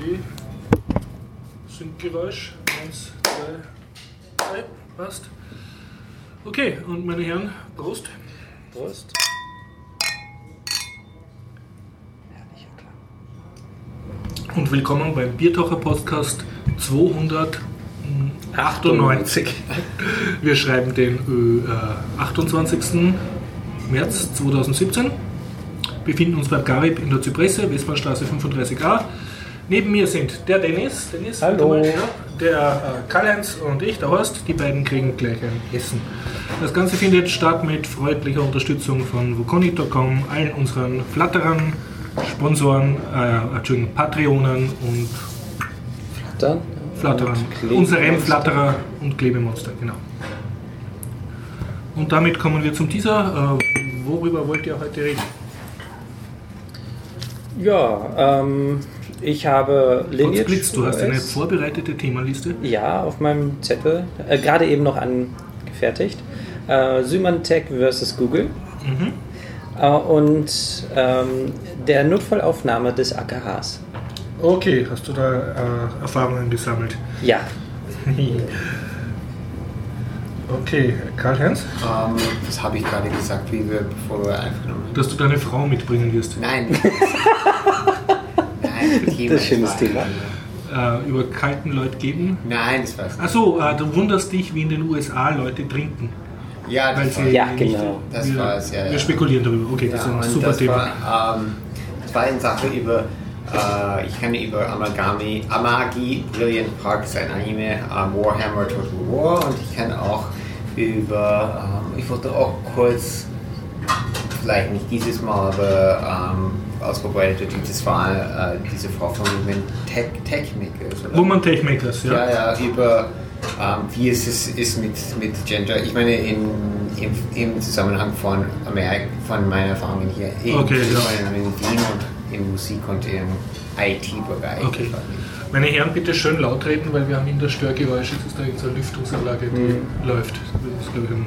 Okay. Syncgeräusch. Eins, zwei, drei. Passt. Okay, und meine Herren, Prost. Prost. Und willkommen beim Biertaucher Podcast 298. Wir schreiben den äh, 28. März 2017. Befinden uns beim Garib in der Zypresse, Westbahnstraße 35a. Neben mir sind der Dennis, Dennis Hallo. bitte mal, ja, der äh, Karl-Heinz und ich, der Horst. Die beiden kriegen gleich ein Essen. Das Ganze findet statt mit freundlicher Unterstützung von Vuconi.com, allen unseren Flatterern, Sponsoren, äh, Entschuldigung, Patreonen und Dann. Flatterern. Und. Unserem Flatterer und Klebemonster, genau. Und damit kommen wir zum Teaser. Äh, worüber wollt ihr heute reden? Ja, ähm, ich habe Lineage. Blitz, du hast eine vorbereitete Themenliste. Ja, auf meinem Zettel. Äh, Gerade eben noch angefertigt. Äh, Symantec versus Google. Mhm. Äh, und ähm, der Notfallaufnahme des AKHs. Okay, hast du da äh, Erfahrungen gesammelt? Ja, okay, Karl-Heinz, Ähm, das habe ich gerade gesagt, wie wir, bevor wir haben. dass du deine Frau mitbringen wirst. Nein. Das Thema Das ist ein schönes Thema. Äh, über kalten Leute geben. Nein, das war's. Achso, äh, du wunderst dich, wie in den USA Leute trinken. Ja, Weil das sie war, Ja, nicht, genau. Das wir, war's, ja, wir ja. spekulieren darüber. Okay, das ja, ist ein super das Thema. War, ähm, das war eine Sache über, äh, ich kann über Amagami, Amagi, Brilliant Park, sein Anime, ähm, Warhammer Total War und ich kann auch über, ähm, ich wollte auch kurz, vielleicht nicht dieses Mal, aber ähm, als Vorbereitung, das war äh, diese Frau von Women Tech, Techmakers. oder? Woman Techmakers, ja. Ja, ja, über ähm, wie es ist, ist mit, mit Gender. Ich meine, in, im, im Zusammenhang von Amerika, von meinen Erfahrungen hier in, Okay, ja. in Wien und in Musik und im IT-Bereich. Okay. Meine Herren, bitte schön laut reden, weil wir haben in der Störgeräusche, das ist da irgendeine Lüftungsanlage, die läuft. Das ist, glaube ich, ein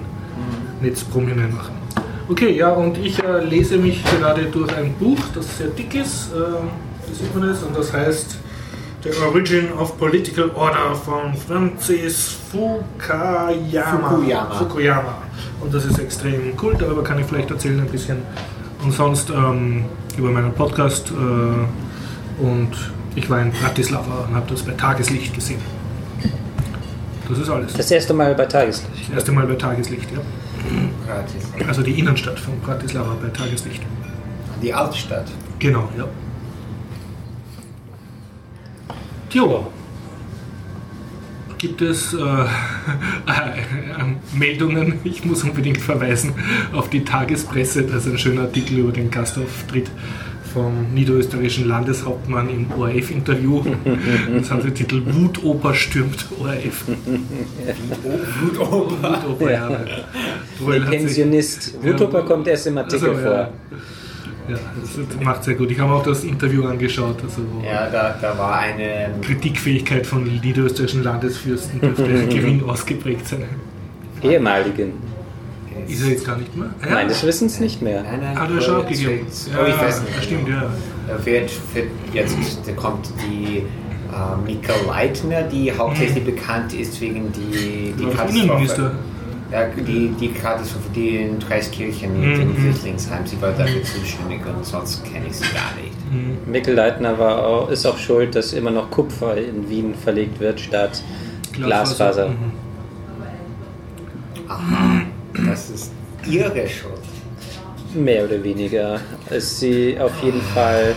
Netzbrumm hineinmachen. Okay, ja, und ich äh, lese mich gerade durch ein Buch, das sehr dick ist, äh, das sieht man es, und das heißt The Origin of Political Order von Francis Fukuyama. Fukuyama. Fukuyama. Und das ist extrem cool, darüber kann ich vielleicht erzählen ein bisschen. Und sonst ähm, über meinen Podcast äh, und ich war in Bratislava und habe das bei Tageslicht gesehen. Das ist alles. das erste Mal bei Tageslicht. Das erste Mal bei Tageslicht, ja. Gratis. Also die Innenstadt von Bratislava bei Tageslicht. Die Altstadt. Genau, ja. Tjo. Gibt es äh, äh, Meldungen? Ich muss unbedingt verweisen auf die Tagespresse. Da ist ein schöner Artikel über den Gastauftritt vom niederösterreichischen Landeshauptmann im ORF-Interview. Das hat den Titel Wutoper stürmt ORF. Wutoper. Wutoper, ja. Sich- Pensionist. Wutoper kommt erst im Artikel Also, vor. ja. Ja, das macht sehr gut. Ich habe auch das Interview angeschaut. Also Ja, da, da war eine. Kritikfähigkeit von niederösterreichischen Landesfürsten dürfte gering ausgeprägt sein. Ehemaligen. Ist er jetzt gar nicht mehr? Ja. Meines Wissens nicht mehr. Nein, nein, Hat er schon abgegeben? Oh, ich weiß nicht. Stimmt, ja. Da wird, wird jetzt kommt die äh, Mika Leitner, die hauptsächlich bekannt ist wegen die, die Katastrophe. Ja, die, die Katastrophe, die in Dreiskirchen mit Mhm. dem Flüchtlingsheim, sie war dafür zuständig und sonst kenne ich sie gar nicht. Hm. Mikkel Leitner war auch, ist auch schuld, dass immer noch Kupfer in Wien verlegt wird statt Glasfaser. Mhm. Aha, das ist ihre Schuld. Mehr oder weniger. Ist sie auf jeden Fall,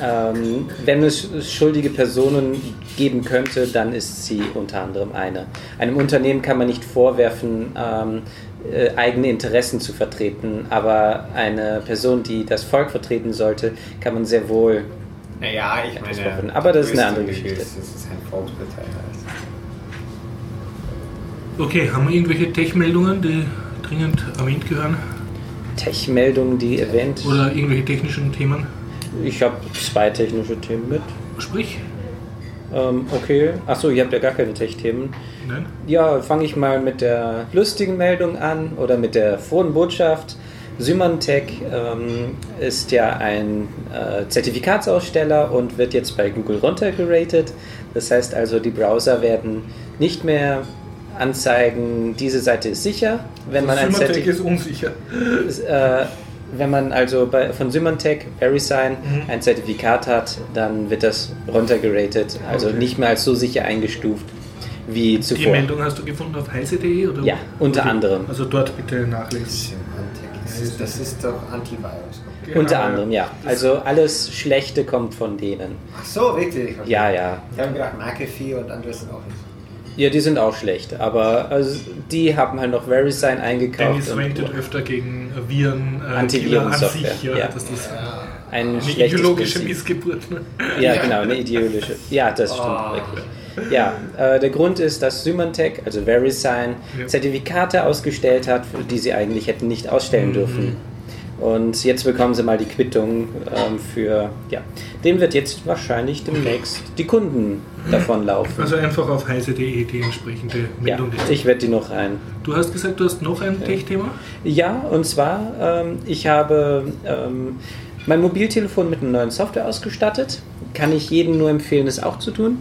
ähm, wenn es schuldige Personen geben könnte, dann ist sie unter anderem eine. Einem Unternehmen kann man nicht vorwerfen, ähm, äh, eigene Interessen zu vertreten, aber eine Person, die das Volk vertreten sollte, kann man sehr wohl. Naja, ich das meine. Aber das ist eine andere Geschichte. Ist, dass es ein Volkspartei. Okay, haben wir irgendwelche Tech-Meldungen, die dringend erwähnt gehören? Tech-Meldungen, die erwähnt. Oder irgendwelche technischen Themen? Ich habe zwei technische Themen mit. Sprich? Ähm, okay. Achso, ihr habt ja gar keine Tech-Themen. Nein? Ja, fange ich mal mit der lustigen Meldung an oder mit der frohen Botschaft. Symantec ähm, ist ja ein äh, Zertifikatsaussteller und wird jetzt bei Google runtergeratet. Das heißt also, die Browser werden nicht mehr anzeigen, diese Seite ist sicher, wenn man ein Symantec Zertifikat ist unsicher. äh, wenn man also bei, von Symantec, VeriSign, Mhm. ein Zertifikat hat, dann wird das runtergeratet, also Okay. nicht mehr als so sicher eingestuft wie Die zuvor. Meldung hast du gefunden auf heise.de? oder? Ja, unter anderem. Also dort bitte nachlesen. Das ist, das ist doch Antivirus. Genau, Unter ja. anderem, ja. Also alles Schlechte kommt von denen. Ach so, wirklich? Okay. Ja, ja. Ich habe gedacht, McAfee und andere sind auch nicht. Ja, die sind auch schlecht, aber also, die haben halt noch VeriSign eingekauft. Dennis wendet öfter gegen äh, Viren, äh, Antivirensoftware, Killer an sich, ja, ja. das ein eine schlechtes ideologische Prinzip. Missgeburt. Ne? Ja, genau, eine ideologische. Ja, das stimmt Oh. wirklich. Ja, äh, der Grund ist, dass Symantec, also VeriSign, Ja. Zertifikate ausgestellt hat, die sie eigentlich hätten nicht ausstellen Mhm. dürfen. Und jetzt bekommen sie mal die Quittung ähm, für, ja, dem wird jetzt wahrscheinlich demnächst die Kunden davon laufen. Also einfach auf heise.de die entsprechende Ja, Meldung. lesen. ich werde die noch rein. Du hast gesagt, du hast noch ein Tech-Thema? Ja, und zwar, ähm, ich habe ähm, mein Mobiltelefon mit einer neuen Software ausgestattet. Kann ich jedem nur empfehlen, es auch zu tun.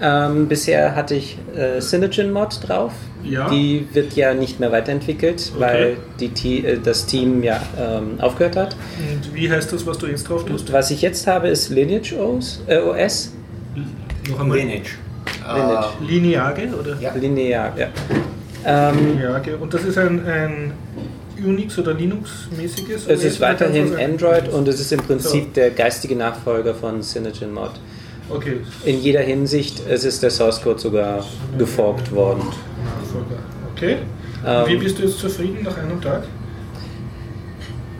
Ähm, bisher hatte ich äh, CyanogenMod drauf. Ja. Die wird ja nicht mehr weiterentwickelt, Okay. weil die, äh, das Team ja ähm, aufgehört hat. Und wie heißt das, was du jetzt drauf tust? Was ich jetzt habe, ist Lineage OS. Äh, OS. Noch einmal. Lineage. Lineage. Äh, Lineage oder? Ja. Linear, ja. Ähm, Lineage. Und das ist ein, ein Unix- oder Linux-mäßiges? es ist weiterhin Android und es ist im Prinzip So. der geistige Nachfolger von CyanogenMod. Okay. In jeder Hinsicht, es ist der Source Code sogar geforkt worden. Okay. Ähm, Wie bist du jetzt zufrieden nach einem Tag?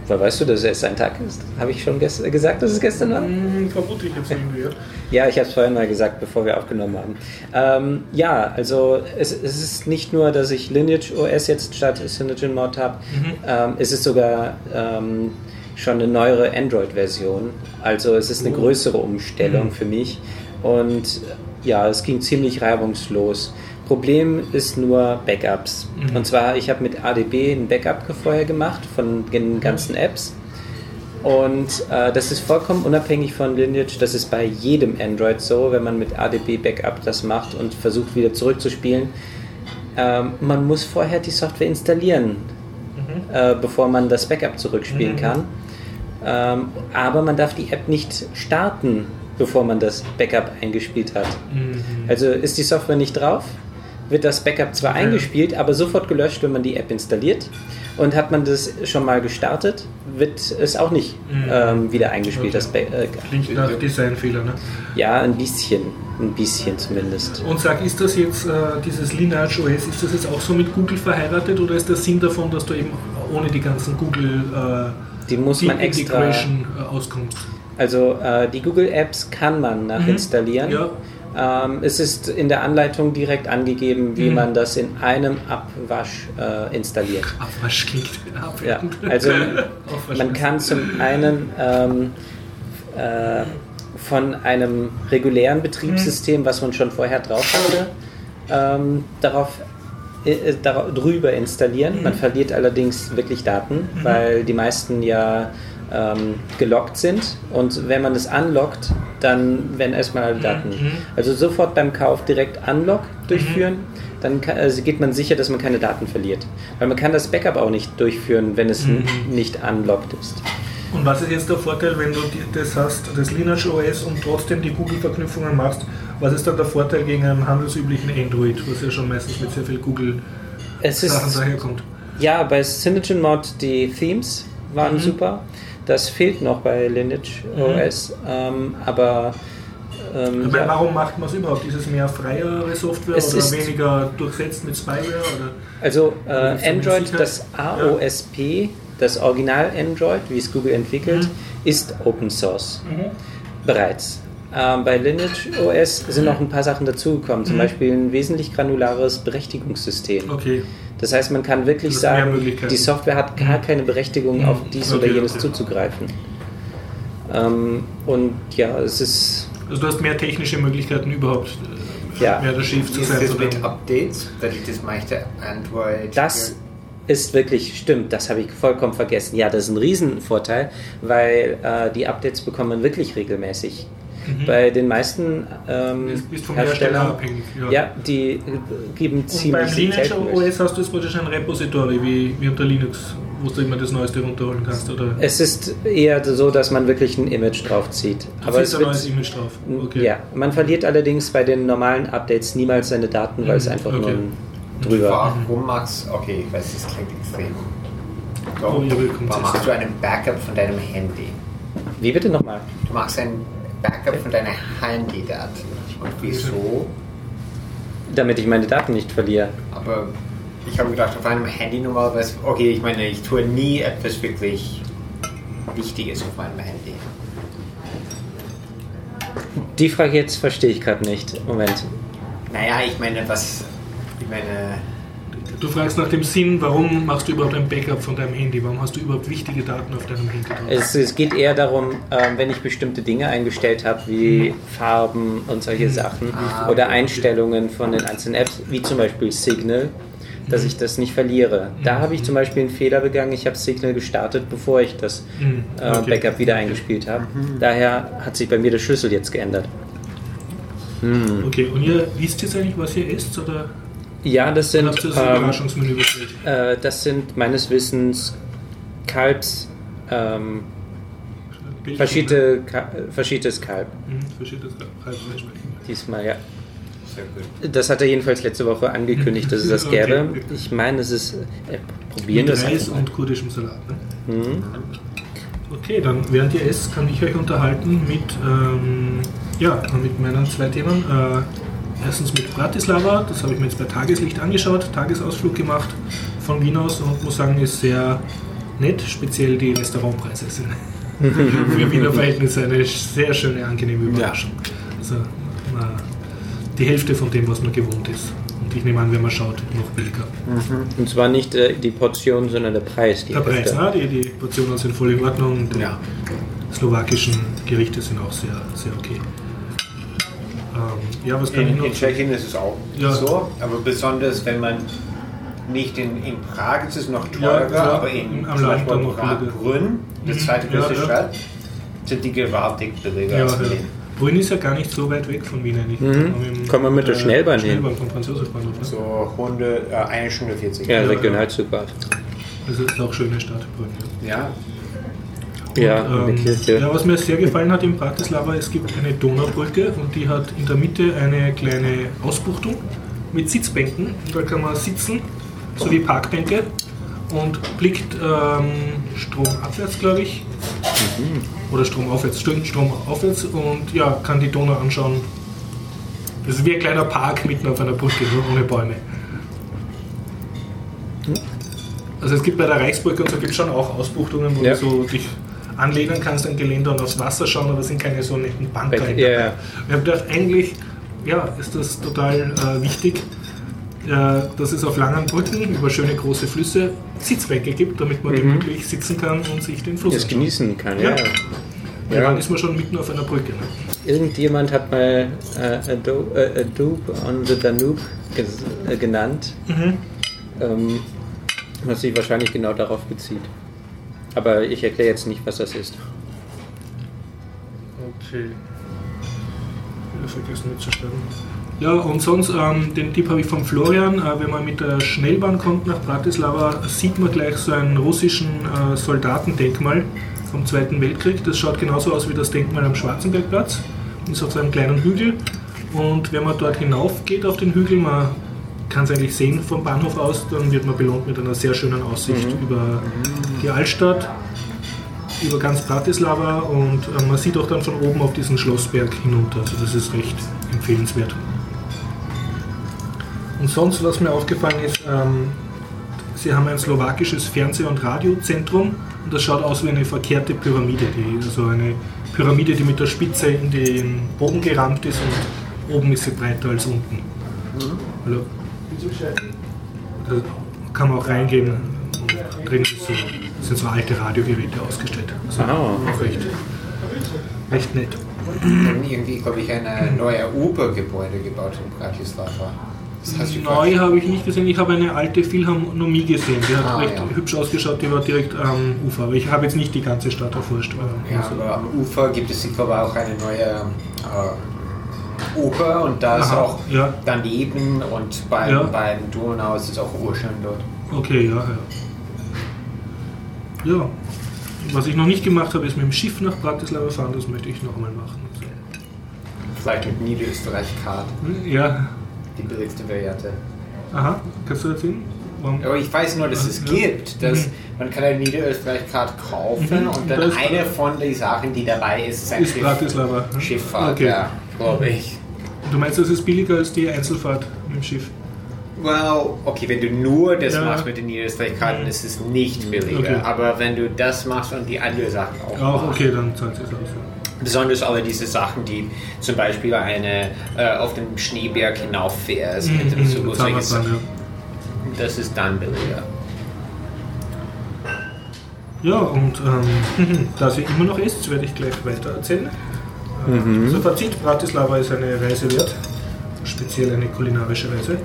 Weil weißt du, dass es erst ein Tag ist? Habe ich schon gest- gesagt, dass es gestern war? Hm, vermute ich jetzt irgendwie, ja. Ja, ich habe es vorhin mal gesagt, bevor wir aufgenommen haben. Ähm, ja, also es, es ist nicht nur, dass ich Lineage OS jetzt statt CyanogenMod habe, ähm, es ist sogar ähm, schon eine neuere Android-Version. Also es ist eine Oh. größere Umstellung Mhm. für mich. Und ja, es ging ziemlich reibungslos. Problem ist nur Backups. Mhm. Und zwar, ich habe mit ADB ein Backup vorher gemacht von den ganzen Apps. Und äh, das ist vollkommen unabhängig von Lineage. Das ist bei jedem Android so, wenn man mit ADB Backup das macht und versucht wieder zurückzuspielen. Ähm, man muss vorher die Software installieren, äh, bevor man das Backup zurückspielen Mhm. kann. Ähm, aber man darf die App nicht starten, bevor man das Backup eingespielt hat. Mhm. Also ist die Software nicht drauf, wird das Backup zwar Okay. eingespielt, aber sofort gelöscht, wenn man die App installiert. Und hat man das schon mal gestartet, wird es auch nicht Mhm. ähm, wieder eingespielt. Okay. Das Ba- äh, Klingt nach Designfehler, ne? ja, ein bisschen. Ein bisschen zumindest. Und sag, ist das jetzt, äh, dieses Lineage OS, ist das jetzt auch so mit Google verheiratet oder ist der Sinn davon, dass du eben ohne die ganzen Google äh, Die muss man Deep extra. Integration äh, auskommst? Also äh, die Google Apps kann man nachinstallieren. Ja. Ähm, es ist in der Anleitung direkt angegeben, wie Mhm. man das in einem Abwasch äh, installiert. Abwasch klingt Ja, also man kann zum einen ähm, äh, von einem regulären Betriebssystem, was man schon vorher drauf hatte, ähm, darauf dara- drüber installieren. Man verliert allerdings wirklich Daten, weil die meisten ja ähm, gelockt sind und wenn man es unlockt, dann werden erstmal alle Daten. Mhm. Also sofort beim Kauf direkt Unlock durchführen, dann kann, also geht man sicher, dass man keine Daten verliert. Weil man kann das Backup auch nicht durchführen, wenn es Mhm. nicht unlocked ist. Und was ist jetzt der Vorteil, wenn du das hast, das Lineage OS und trotzdem die Google-Verknüpfungen machst? Was ist dann der Vorteil gegen einen handelsüblichen Android, was ja schon meistens mit sehr viel Google-Sachen daherkommt? ja, bei CyanogenMod die Themes waren Mhm. super. Das fehlt noch bei Lineage Mhm. OS, ähm, aber ähm, ja. warum macht man es überhaupt? Ist es mehr freiere Software Es oder weniger durchsetzt mit Spyware? Oder? Also äh, Android, das AOSP, das Original Android, wie es Google entwickelt, Mhm. ist Open Source bereits. Ähm, bei Lineage OS sind noch ein paar Sachen dazugekommen, zum Mhm. Beispiel ein wesentlich granulares Berechtigungssystem. Okay. Das heißt, man kann wirklich Das sagen, die Software hat gar Mhm. keine Berechtigung, Mhm. auf dies oder Okay, jenes okay. zuzugreifen. Ähm, und ja, es ist Also du hast mehr technische Möglichkeiten überhaupt, äh, Ja. mehr der Chef zu Ist sein. das oder- mit Updates, dass ich das meiste Android... Das ist wirklich, stimmt, das habe ich vollkommen vergessen. Ja, das ist ein Riesenvorteil, weil äh, die Updates bekommt man wirklich regelmäßig. Mhm. Bei den meisten ähm, Du bist vom Hersteller Herstellern, abhängig. ja, die äh, geben Und beim ziemlich Lineage. OS hast du jetzt praktisch ein Repository wie, wie unter Linux, wo du immer das Neueste runterholen kannst. Oder Es ist eher so, dass man wirklich ein Image draufzieht. du Aber es ein neues wird, Image drauf. Okay. ja, man verliert allerdings bei den normalen Updates niemals seine Daten, weil es Mhm, einfach nur okay. ein drüber. Warum machst Okay, ich weiß, das klingt extrem. Oh, ja, willkommen warum zu- machst du einen Backup von deinem Handy? Wie bitte nochmal? Du machst ein Backup von deinen Handydaten. Und wieso? Damit ich meine Daten nicht verliere. Aber ich habe gedacht, auf einem Handy normalerweise, okay, ich meine, ich tue nie etwas wirklich Wichtiges auf meinem Handy. Die Frage jetzt verstehe ich gerade nicht. Moment. Naja, ich meine, was, ich meine, Du fragst nach dem Sinn, warum machst du überhaupt ein Backup von deinem Handy? Warum hast du überhaupt wichtige Daten auf deinem Handy drauf? Es, es geht eher darum, ähm, wenn ich bestimmte Dinge eingestellt habe, wie Farben und solche Sachen Ah, oder okay. Einstellungen von den einzelnen Apps, wie zum Beispiel Signal, dass ich das nicht verliere. Da habe ich zum Beispiel einen Fehler begangen. Ich habe Signal gestartet, bevor ich das Mhm, äh, okay. Backup wieder eingespielt habe. Daher hat sich bei mir der Schlüssel jetzt geändert. Okay, und ihr wisst jetzt eigentlich, was ihr esst? Oder Ja, das sind, das ähm, Überraschungsmenü bestellt? äh, das sind meines Wissens Kalbs, ähm, verschiedene, Ka verschiedenes Kalb. Mhm, verschiedenes Kalbfleisch. Diesmal, ja. sehr gut. Das hat er jedenfalls letzte Woche angekündigt, dass es das Okay. gäbe. Ich meine, es ist. Äh, probieren Mit das Reis und kurdischem Salat. Ne? Mhm. Okay, dann während ihr esst, kann ich euch unterhalten mit, ähm, ja, mit meinen zwei Themen. Äh, erstens mit Bratislava, das habe ich mir jetzt bei Tageslicht angeschaut, Tagesausflug gemacht von Wien aus und muss sagen, ist sehr nett, speziell die Restaurantpreise sind für Wiener Verhältnisse eine sehr schöne, angenehme Überraschung. Also äh, die Hälfte von dem, was man gewohnt ist. Und ich nehme an, wenn man schaut, noch billiger. Und zwar nicht äh, die Portion, sondern der Preis. Der Preis, ne? die, die Portionen sind voll in Ordnung. und Die Ja. slowakischen Gerichte sind auch sehr, sehr okay. Ähm, ja, was kann ich In, noch? in Tschechien ist es auch Ja. so, aber besonders wenn man nicht in, in Prag ist es noch Ja, teurer, klar, aber in am zum Beispiel dann noch Prag, billiger. Brünn, die Mhm. zweitgrößte Ja, ja. Stadt, sind die gewaltig billiger Ja, als ja. Berlin. Brünn ist ja gar nicht so weit weg von Wien eigentlich. Mhm. Kann man mit- der äh, Schnellbahn hin. Schnellbahn vom Französischbahnhof. Ne? So 100, äh, eine Stunde 40. Ja, Ja, Regionalzugfahrt. Das ist auch eine schöne Stadt, Brünn. Ja. Ja, Und, Kirche. Ja, was mir sehr gefallen hat in Bratislava, es gibt eine Donaubrücke und die hat in der Mitte eine kleine Ausbuchtung mit Sitzbänken. Da kann man sitzen, so wie Parkbänke und blickt ähm, stromabwärts, glaube ich. Oder stromaufwärts, stimmt, stromaufwärts und ja, kann die Donau anschauen. Das ist wie ein kleiner Park mitten auf einer Brücke, nur ohne Bäume. Also es gibt bei der Reichsbrücke und so gibt es schon auch Ausbuchtungen, wo Ja. du so dich anlehnen kannst an Geländer und aufs Wasser schauen, aber es sind keine so netten Ja, dabei. ja. Ich habe gedacht, eigentlich ja, ist das total äh, wichtig, äh, dass es auf langen Brücken über schöne große Flüsse Sitzbänke gibt, damit man gemütlich sitzen kann und sich den Fluss Das genießen kann, Ja. ja. Ja. Dann ist man schon mitten auf einer Brücke. Ne? Irgendjemand hat mal äh, Adobe, äh, Adobe on the Danube äh, genannt, Mhm. ähm, was sich wahrscheinlich genau darauf bezieht. Aber ich erkläre jetzt nicht, was das ist. Okay. Wieder vergessen mitzuschreiben. Ja, und sonst, ähm, den Tipp habe ich von Florian, äh, wenn man mit der Schnellbahn kommt nach Bratislava, sieht man gleich so einen russischen äh, Soldatendenkmal vom Zweiten Weltkrieg. Das schaut genauso aus wie das Denkmal am Schwarzenbergplatz. Ist auf so einem kleinen Hügel. Und wenn man dort hinauf geht auf den Hügel, man kann es eigentlich sehen vom Bahnhof aus, dann wird man belohnt mit einer sehr schönen Aussicht über die Altstadt über ganz Bratislava und äh, man sieht auch dann von oben auf diesen Schlossberg hinunter. Also das ist recht empfehlenswert. Und sonst, was mir aufgefallen ist, ähm, sie haben ein slowakisches Fernseh- und Radiozentrum und das schaut aus wie eine verkehrte Pyramide, die, also eine Pyramide, die mit der Spitze in den Boden gerammt ist und oben ist sie breiter als unten. Also, da kann man auch reingehen und drin ist so, sind so alte Radiogeräte ausgestellt. Also Ah. auch recht, recht nett. Und irgendwie, glaube ich, ein neue Uber-Gebäude gebaut in Bratislava. Das Neu habe ich nicht gesehen, ich habe eine alte Philharmonie gesehen, die hat Ah, recht ja. hübsch ausgeschaut, die war direkt am Ufer, aber ich habe jetzt nicht die ganze Stadt erforscht. Ja, aber am Ufer gibt es, ich glaube, auch eine neue äh, Oper und da ist Aha, auch ja. daneben und beim, Ja. beim Donau ist es auch urschön dort. Okay, ja, ja. Ja, was ich noch nicht gemacht habe, ist mit dem Schiff nach Bratislava fahren, das möchte ich noch einmal machen. Vielleicht mit Niederösterreich-Card, Ja, die billigste Variante. aha, kannst du erzählen? Warum? Aber ich weiß nur, dass es Ja. gibt, dass Mhm. man kann eine Niederösterreich-Card kaufen Mhm. und dann Das- eine von den Sachen, die dabei ist, ist ein Ist Schiff, Bratislava. Schifffahrt, Okay. ja, glaube ich. Du meinst, das ist billiger als die Einzelfahrt mit dem Schiff? Well, okay, wenn du nur das Ja. machst mit den Niederösterreich-Karten, ist es nicht billiger. Okay. Aber wenn du das machst und die anderen Sachen auch, Auch okay, dann zahlt es aus. besonders alle diese Sachen, die zum Beispiel eine äh, auf dem Schneeberg hinauffährst mit dem Zug, solche Zahnradbahn, Sachen, Mhm, ja. das ist dann billiger. Ja, und ähm, da sie immer noch ist, werde ich gleich weiter erzählen. Mhm. Also Fazit, Bratislava ist eine Reise wert, speziell eine kulinarische Reise.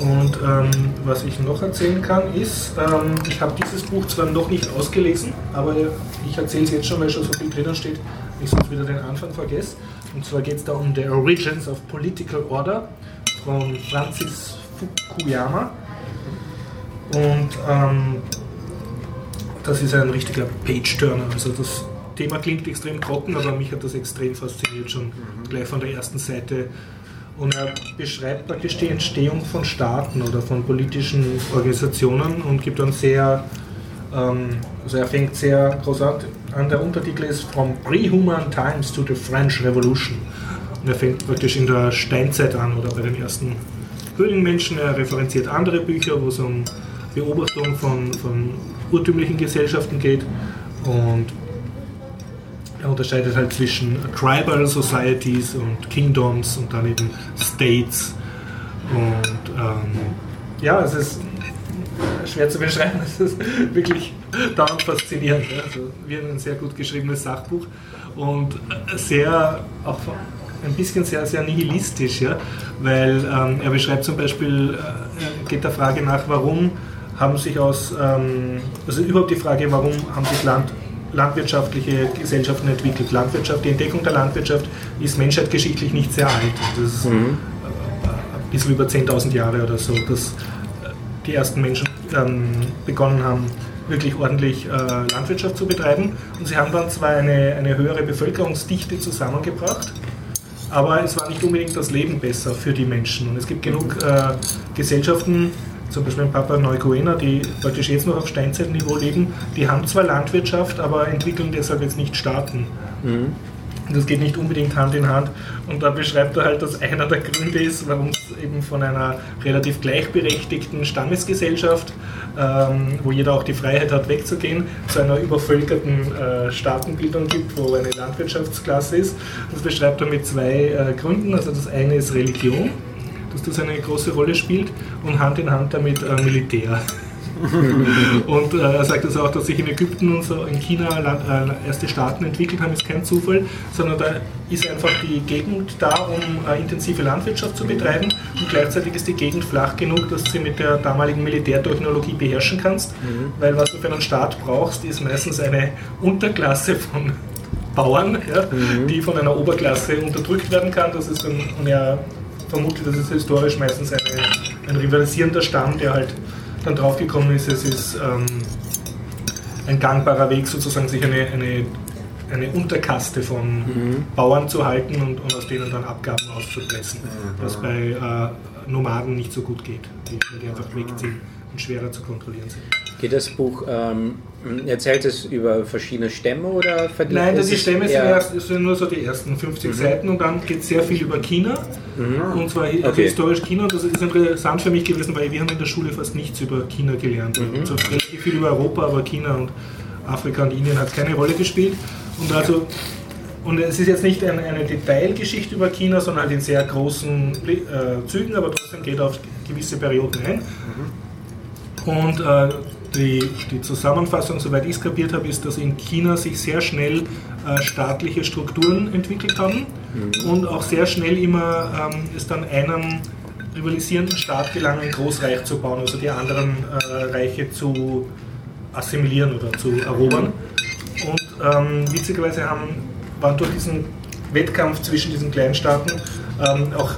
Und ähm, was ich noch erzählen kann, ist, ähm, ich habe dieses Buch zwar noch nicht ausgelesen, aber ich erzähle es jetzt schon, weil schon so viel drinnen steht, ich sonst wieder den Anfang vergesse. Und zwar geht es da um The Origins of Political Order von Francis Fukuyama. Und ähm, das ist ein richtiger Page-Turner. Also das Thema klingt extrem trocken, aber mich hat das extrem fasziniert, schon gleich von der ersten Seite. Und er beschreibt praktisch die Entstehung von Staaten oder von politischen Organisationen und gibt dann sehr, ähm, also er fängt sehr groß an, an. Der Untertitel ist From Pre-Human Times to the French Revolution. Und er fängt praktisch in der Steinzeit an oder bei den ersten Höhlenmenschen. Er referenziert andere Bücher, wo es um Beobachtung von, von urtümlichen Gesellschaften geht. Und er unterscheidet halt zwischen Tribal Societies und Kingdoms und dann eben States. Und ähm, ja, es ist schwer zu beschreiben, es ist wirklich dauernd faszinierend. Also wie ein sehr gut geschriebenes Sachbuch und sehr, auch ein bisschen sehr, sehr nihilistisch, ja? weil ähm, er beschreibt zum Beispiel, äh, geht der Frage nach, warum haben sich aus, ähm, also überhaupt die Frage, warum haben sich Land, landwirtschaftliche Gesellschaften entwickelt. Landwirtschaft, die Entdeckung der Landwirtschaft ist menschheitgeschichtlich nicht sehr alt. Das ist äh, ein bisschen über 10.000 Jahre oder so, dass äh, die ersten Menschen ähm, begonnen haben, wirklich ordentlich äh, Landwirtschaft zu betreiben. Und sie haben dann zwar eine, eine höhere Bevölkerungsdichte zusammengebracht, aber es war nicht unbedingt das Leben besser für die Menschen. Und es gibt genug äh, Gesellschaften, zum Beispiel in Papua Neuguinea, die praktisch jetzt noch auf Steinzeitniveau leben, die haben zwar Landwirtschaft, aber entwickeln deshalb jetzt nicht Staaten. Und das geht nicht unbedingt Hand in Hand. Und da beschreibt er halt, dass einer der Gründe ist, warum es eben von einer relativ gleichberechtigten Stammesgesellschaft, ähm, wo jeder auch die Freiheit hat, wegzugehen, zu einer übervölkerten äh, Staatenbildung gibt, wo eine Landwirtschaftsklasse ist. Das beschreibt er mit zwei äh, Gründen. Also das eine ist Religion, dass das eine große Rolle spielt, und Hand in Hand damit äh, Militär. Und äh, er sagt also auch, dass sich in Ägypten und so in China Land, äh, erste Staaten entwickelt haben, ist kein Zufall, sondern da ist einfach die Gegend da, um äh, intensive Landwirtschaft zu betreiben und gleichzeitig ist die Gegend flach genug, dass du sie mit der damaligen Militärtechnologie beherrschen kannst, weil was du für einen Staat brauchst, ist meistens eine Unterklasse von Bauern, ja, die von einer Oberklasse unterdrückt werden kann. Das ist dann, und er vermutet, das ist historisch meistens eine, ein rivalisierender Stamm, der halt dann draufgekommen ist, es ist ähm, ein gangbarer Weg, sozusagen sich eine, eine, eine Unterkaste von Bauern zu halten und, und aus denen dann Abgaben auszupressen, was bei äh, Nomaden nicht so gut geht, die, die einfach wegziehen und schwerer zu kontrollieren sind. Geht das Buch, ähm, erzählt es über verschiedene Stämme oder verdient Nein, die Stämme sind, erst, sind nur so die ersten 50 Seiten und dann geht es sehr viel über China. Und zwar hi- Okay. historisch China. Und das ist interessant für mich gewesen, weil wir haben in der Schule fast nichts über China gelernt. Also relativ viel über Europa, aber China und Afrika und Indien hat keine Rolle gespielt. Und also und es ist jetzt nicht eine, eine Detailgeschichte über China, sondern halt in sehr großen äh, Zügen, aber trotzdem geht auf gewisse Perioden ein. Und äh, die, die Zusammenfassung, soweit ich es kapiert habe, ist, dass in China sich sehr schnell äh, staatliche Strukturen entwickelt haben und auch sehr schnell immer ähm, es dann einen rivalisierenden Staat gelangen, ein Großreich zu bauen, also die anderen äh, Reiche zu assimilieren oder zu erobern. Und ähm, witzigerweise haben, waren durch diesen Wettkampf zwischen diesen kleinen Staaten ähm, auch,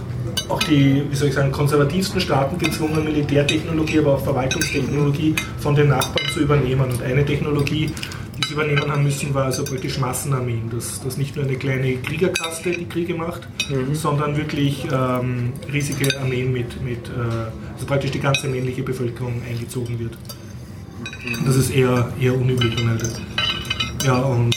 auch die, wie soll ich sagen, konservativsten Staaten gezwungen, Militärtechnologie, aber auch Verwaltungstechnologie von den Nachbarn zu übernehmen. Und eine Technologie, die sie übernehmen haben müssen, war also praktisch Massenarmeen. Das, das nicht nur eine kleine Kriegerkaste, die Kriege macht, mhm. sondern wirklich ähm, riesige Armeen mit, mit äh, also praktisch die ganze männliche Bevölkerung eingezogen wird. Das ist eher, eher unüblich. Ja, und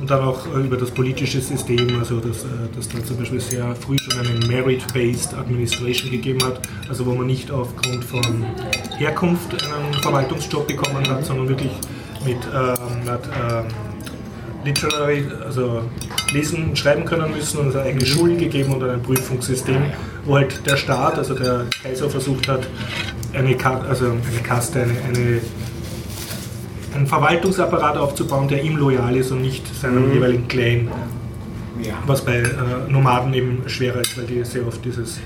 und dann auch äh, über das politische System, also dass, äh, dass da zum Beispiel sehr früh schon eine Merit-Based Administration gegeben hat, also wo man nicht aufgrund von Herkunft einen Verwaltungsjob bekommen hat, sondern wirklich mit ähm, hat, ähm, Literary, also lesen und schreiben können müssen und es hat eigene Schulen gegeben und ein Prüfungssystem, wo halt der Staat, also der Kaiser versucht hat, eine, also eine Kaste, eine, eine einen Verwaltungsapparat aufzubauen, der ihm loyal ist und nicht seinem mhm. jeweiligen Clan. Ja. Was bei äh, Nomaden eben schwerer ist, weil die sehr oft dieses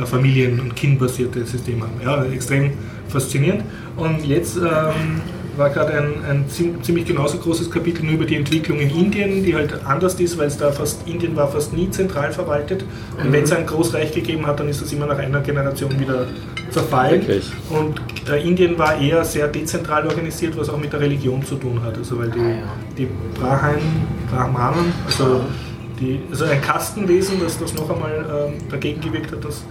äh, Familien- und Kindbasierte System haben. Ja, extrem faszinierend. Und jetzt ähm, war gerade ein, ein, ziemlich genauso großes Kapitel nur über die Entwicklung in Indien, die halt anders ist, weil es da fast, Indien war fast nie zentral verwaltet. Und mhm. wenn es ein Großreich gegeben hat, dann ist das immer nach einer Generation wieder zerfallen. Wirklich? Und äh, Indien war eher sehr dezentral organisiert, was auch mit der Religion zu tun hat. Also weil die, ah, die Brahman, Brahmanen, also, die, also ein Kastenwesen, das das noch einmal ähm, dagegen gewirkt hat. Das,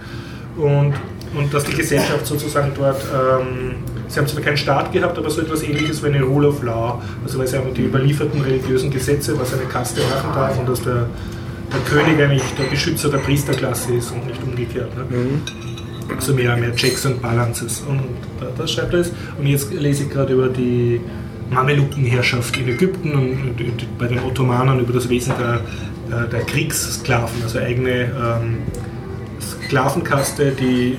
und, und dass die Gesellschaft sozusagen dort ähm, Sie haben zwar keinen Staat gehabt, aber so etwas ähnliches wie eine Rule of Law. Also weil sie haben die überlieferten religiösen Gesetze, was eine Kaste machen darf und dass der, der König eigentlich der Beschützer der Priesterklasse ist und nicht umgekehrt. Ne? Mhm. Also mehr, mehr Checks and Balances. Und das schreibt er jetzt. Und jetzt lese ich gerade über die Mamelukenherrschaft in Ägypten und bei den Ottomanern über das Wesen der, der Kriegssklaven, also eigene ähm, Sklavenkaste, die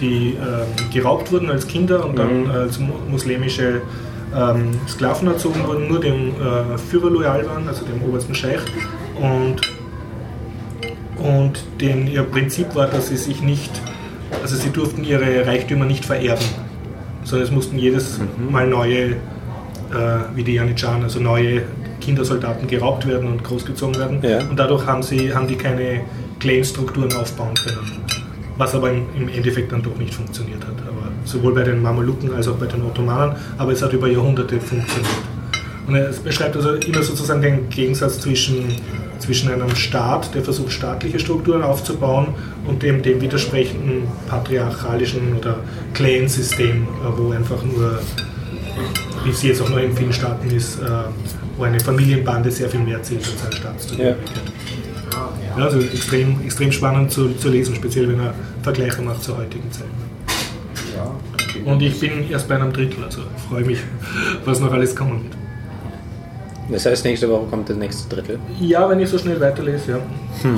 die ähm, geraubt wurden als Kinder und dann mhm. als muslimische ähm, Sklaven erzogen wurden, nur dem äh, Führer loyal waren, also dem obersten Scheich. Und, und den, ihr Prinzip war, dass sie sich nicht, also sie durften ihre Reichtümer nicht vererben, sondern es mussten jedes mhm. Mal neue, äh, wie die Janitscharen, also neue Kindersoldaten geraubt werden und großgezogen werden. Ja. Und dadurch haben, sie, haben die keine Clan-Strukturen aufbauen können was aber im Endeffekt dann doch nicht funktioniert hat. Aber sowohl bei den Mameluken als auch bei den Ottomanen, aber es hat über Jahrhunderte funktioniert. Und es beschreibt also immer sozusagen den Gegensatz zwischen, zwischen einem Staat, der versucht, staatliche Strukturen aufzubauen, und dem, dem widersprechenden patriarchalischen oder Clan-System, wo einfach nur, wie es jetzt auch noch in vielen Staaten ist, äh, wo eine Familienbande sehr viel mehr zählt als ein Staatsstruktur. Ja. Ja, also extrem, extrem spannend zu, zu lesen, speziell wenn er Vergleiche macht zur heutigen Zeit. Ja, Und ich bin erst bei einem Drittel, also freue mich, was noch alles kommen wird. Das heißt, nächste Woche kommt das nächste Drittel? Ja, wenn ich so schnell weiterlese, ja. Hm.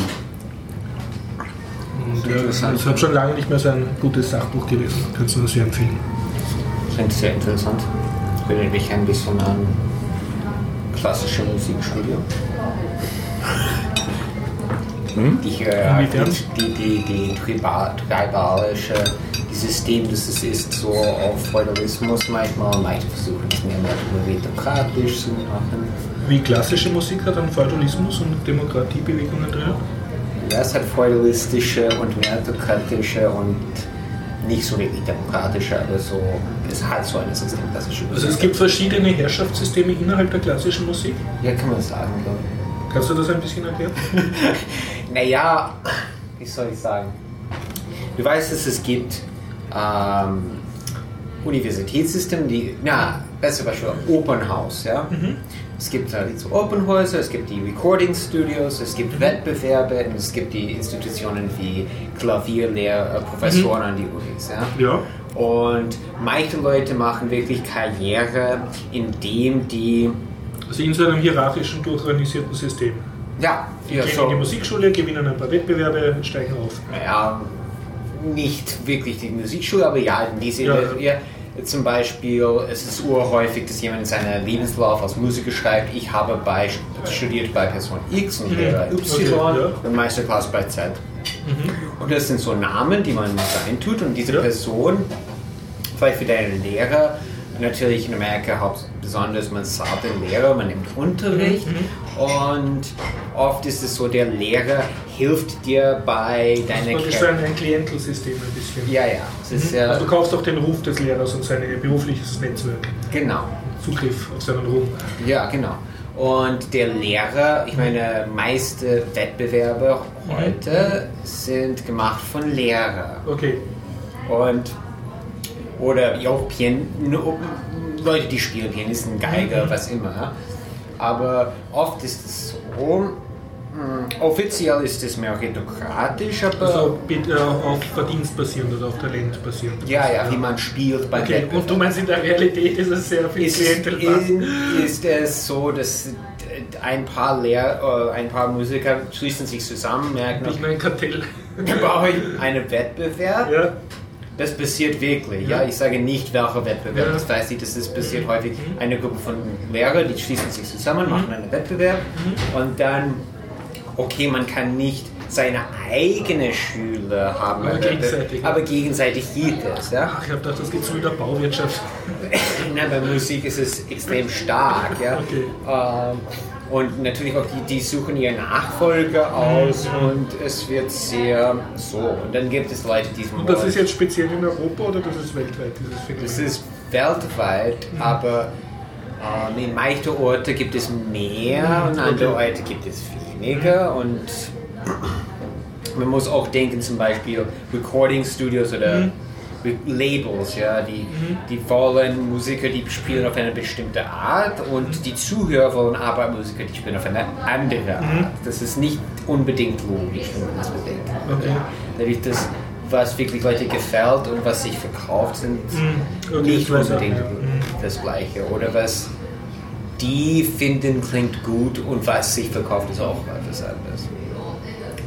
Und äh, ich habe schon lange nicht mehr so ein gutes Sachbuch gelesen. Kannst du das sehr empfehlen? Klingt sehr interessant. Erinnert mich ein bisschen an klassische Musikstudium. Hm? Die, äh, die, die, die, tribalische System, das es ist, so auf Feudalismus manchmal, manche versuchen es mehr meritokratisch zu machen. Wie klassische Musik hat dann Feudalismus und Demokratiebewegungen drin? Ja, es hat feudalistische und meritokratische und nicht so wirklich demokratische, aber so, es hat so ein System, klassische Musik. Also es gibt verschiedene Herrschaftssysteme innerhalb der klassischen Musik? Ja, kann man sagen, glaube ich. Kannst du das ein bisschen erklären? naja, wie soll ich sagen? Du weißt, dass es gibt ähm, Universitätssysteme, die, na, besser Beispiel, Open House, ja? Mhm. Es gibt äh, so Open Häuser, es gibt die Recording Studios, es gibt mhm. Wettbewerbe und es gibt die Institutionen wie Klavierlehrprofessoren mhm. an die Unis, ja? Ja. Und manche Leute machen wirklich Karriere, indem die also in so einem hierarchischen, durchorganisierten System. Ja, die gehen so. in die Musikschule, gewinnen ein paar Wettbewerbe, steigen auf. Ja, nicht wirklich die Musikschule, aber ja, diese. Ja. Ja, zum Beispiel, es ist urhäufig, dass jemand in seinem Lebenslauf als Musiker schreibt, ich habe bei, studiert bei Person X und mhm. Y okay, ja. und Meisterklasse bei Z. Und das sind so Namen, die man reintut und diese Ja. Person, vielleicht für deine Lehrer, natürlich in Amerika besonders, man zahlt den Lehrer, man nimmt Unterricht und oft ist es so, der Lehrer hilft dir bei deiner Das ist so ein, Klientelsystem ein bisschen. Ja, ja, ist ja, Also du kaufst auch den Ruf des Lehrers und sein berufliches Netzwerk. genau. Zugriff auf seinen Ruhm. Ja, genau. Und der Lehrer, ich meine, meiste Wettbewerbe heute sind gemacht von Lehrern. Okay. Und oder auch Pian no- Leute, die spielen Pianisten, Geiger, was immer. Aber oft ist es so, mh, offiziell ist es meritokratisch, aber Also bitte äh, auf Verdienst basierend oder auf Talent basierend. ja, ja, wie man spielt beim Okay, und du meinst, in der Realität ist es sehr viel ist, ist, ist es so, dass ein paar Lehr äh, ein paar Musiker schließen sich zusammen, merken, Nicht nur ein Kartell. wir brauchen einen Wettbewerb. Ja. Das passiert wirklich, Ja. ja. Ich sage nicht, welcher Wettbewerb. Ja. Das weiß ich, das ist passiert häufig. Eine Gruppe von Lehrern, die schließen sich zusammen, machen einen Wettbewerb und dann, okay, man kann nicht seine eigene Schüler haben, Aber gegenseitig, aber gegenseitig geht es. Ja? Ach, ich habe gedacht, das geht so in der Bauwirtschaft. Na, bei Musik ist es extrem stark. Ja? Okay. Ähm, und natürlich auch die, die suchen ihren Nachfolger aus Mhm. und es wird sehr so. Und dann gibt es Leute, die Und das ist jetzt speziell in Europa oder das ist weltweit, dieses Phänomen? Das ist weltweit, aber ähm, in manchen Orten gibt es mehr und in anderen Okay. Orten gibt es weniger. Und man muss auch denken, zum Beispiel Recording Studios oder Mhm. Labels, ja, die, die wollen Musiker, die spielen auf eine bestimmte Art und die Zuhörer wollen aber Musiker, die spielen auf eine andere Art. Das ist nicht unbedingt logisch, wenn man das bedenkt. Okay. Nämlich das, was wirklich Leute gefällt und was sich verkauft, sind Mhm. Nicht unbedingt ja. Mhm. das Gleiche. Oder was die finden klingt gut und was sich verkauft ist auch etwas anderes.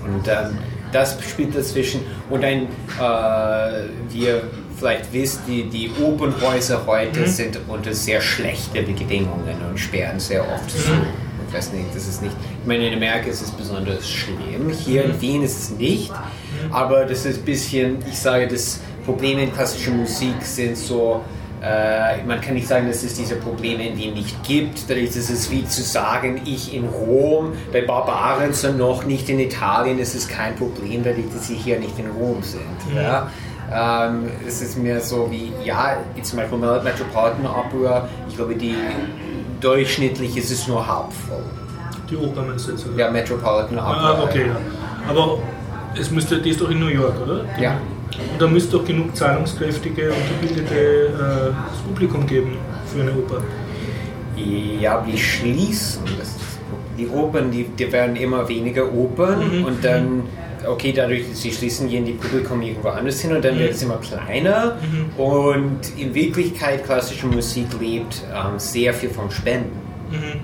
Und dann das spielt dazwischen. Und ein, äh, wir vielleicht wisst, die, die Opernhäuser heute Mhm. sind unter sehr schlechten Bedingungen und sperren sehr oft zu. Mhm. Ich weiß nicht, das ist nicht. Ich meine, in Amerika ist es besonders schlimm. Hier Mhm. in Wien ist es nicht. Aber das ist ein bisschen, ich sage, das Problem in klassischer Musik sind so, äh, man kann nicht sagen, dass es diese Probleme in Wien nicht gibt. Dadurch ist es wie zu sagen, ich in Rom, bei Barbaren sind noch nicht in Italien, ist es kein Problem, dadurch, dass sie hier nicht in Rom sind. Ja? Ähm, es ist mehr so wie, ja, zum Beispiel Metropolitan Opera, ich glaube, die durchschnittlich ist es nur halb voll. Die Oper meinst du jetzt, oder? Ja, Metropolitan Opera. Ah, okay, ja. Aber es müsste, die ist doch in New York, oder? Ja. Und da müsste doch genug zahlungskräftige und gebildete äh, das Publikum geben für eine Oper. Ja, die schließen. Die Opern, die, die werden immer weniger Opern Mhm. und dann, okay, dadurch, dass sie schließen, gehen die Publikum irgendwo anders hin und dann Mhm. wird es immer kleiner. Mhm. Und in Wirklichkeit, klassische Musik lebt ähm, sehr viel von Spenden. Mhm.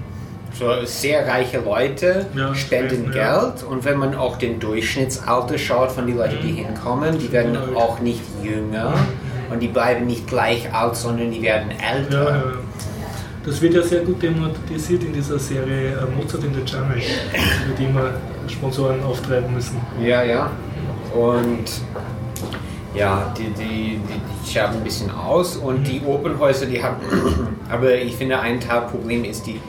So sehr reiche Leute Ja, spenden ja. Geld und wenn man auch den Durchschnittsalter schaut von den Leuten, die hinkommen, die werden Mhm. auch nicht jünger und die bleiben nicht gleich alt, sondern die werden Ja, älter. ja. Das wird ja sehr gut thematisiert in dieser Serie äh, Mozart in the Jungle, über die immer Sponsoren auftreiben müssen. Ja, ja. Und ja, die, die, die, schauen ein bisschen aus und die Opernhäuser, die haben. Aber ich finde, ein Teilproblem ist, die,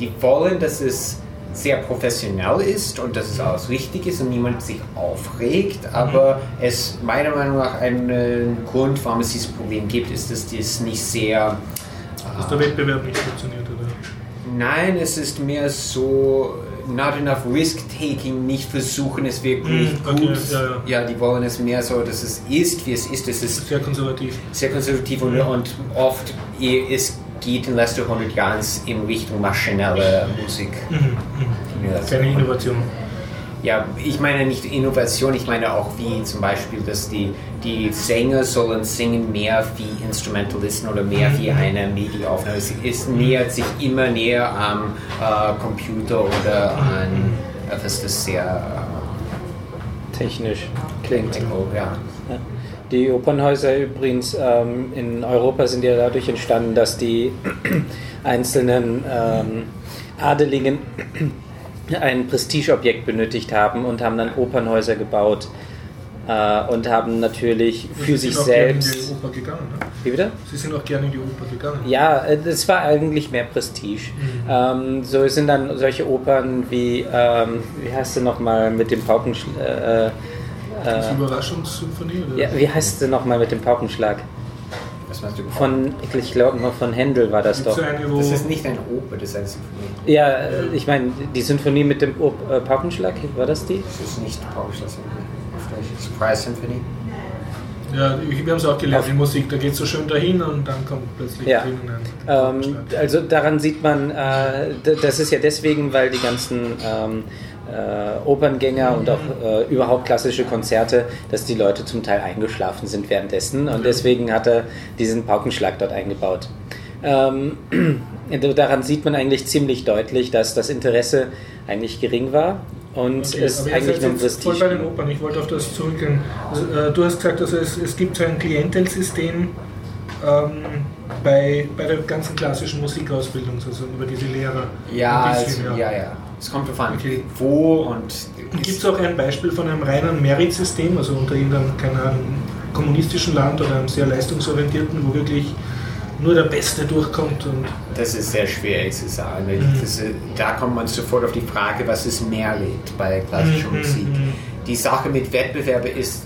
die wollen, dass es sehr professionell ist und dass es alles richtig ist und niemand sich aufregt. Aber es meiner Meinung nach ein äh, Grund, warum es dieses Problem gibt, ist, dass das nicht sehr. Dass der Wettbewerb nicht funktioniert, oder? Nein, es ist mehr so not enough risk-taking, nicht versuchen es wirklich Mm, okay, gut. ja, ja. die wollen es mehr so, dass es ist, wie es ist. Es ist Sehr konservativ. sehr konservativ und, und oft eh, es geht in den letzten 100 Jahren in Richtung maschinelle Musik. Mhm. Mhm. Keine Innovation. ja, ich meine nicht Innovation, ich meine auch wie zum Beispiel, dass die, die Sänger sollen singen mehr wie Instrumentalisten oder mehr wie eine MIDI-Aufnahme. Es, es nähert sich immer näher am äh, Computer oder an etwas, das sehr Technisch klingt. äh, oh, ja. Ja. Die Opernhäuser übrigens ähm, in Europa sind ja dadurch entstanden, dass die einzelnen ähm, Adeligen ein Prestigeobjekt benötigt haben und haben dann Opernhäuser gebaut äh, und haben natürlich Sie für sind sich auch gerne in selbst. die Oper gegangen. Ne? Wie bitte? Sie sind auch gerne in die Oper gegangen. Ja, äh, das war eigentlich mehr Prestige. Ähm, so es sind dann solche Opern wie, ähm, wie heißt sie nochmal mit dem Paukenschlag? Äh, Das äh, Überraschungssymphonie? Oder? ja, wie heißt sie nochmal mit dem Paukenschlag? Was meinst du? Von, ich glaube mal von Händel war das Gibt's doch. so eine, Das ist nicht eine Oper, das ist eine Symphonie. Ja, äh, ich meine, die Sinfonie mit dem Op äh, Paukenschlag, war das die? Das ist nicht Symphonie. Deutsch. Surprise Symphony. ja, wir haben es auch gelernt, die Musik, da geht so schön dahin und dann kommt plötzlich Ja. Ähm, also daran sieht man, äh, das ist ja deswegen, weil die ganzen ähm, äh, Operngänger und auch äh, überhaupt klassische Konzerte, dass die Leute zum Teil eingeschlafen sind währenddessen und deswegen hat er diesen Paukenschlag dort eingebaut. Ähm, daran sieht man eigentlich ziemlich deutlich, dass das Interesse eigentlich gering war und Okay, es aber eigentlich nur um jetzt voll Prestige bei den Opern. Ich wollte auf das zurückgehen. Also, äh, du hast gesagt, also es, es gibt so ein Klientelsystem ähm, bei, bei der ganzen klassischen Musikausbildung, sozusagen über diese Lehrer. Ja, Ein also, ja, ja. Es kommt davon, Okay. wo und. Gibt es auch ein Beispiel von einem reinen Merit-System, also unter irgendeinem, keine Ahnung, kommunistischen Land oder einem sehr leistungsorientierten, wo wirklich nur der Beste durchkommt und Das ist sehr schwierig zu sagen. Mhm. Das, ist- da kommt man sofort auf die Frage, was ist Merit bei klassischer Mhm, Musik. mhm. Die Sache mit Wettbewerben ist,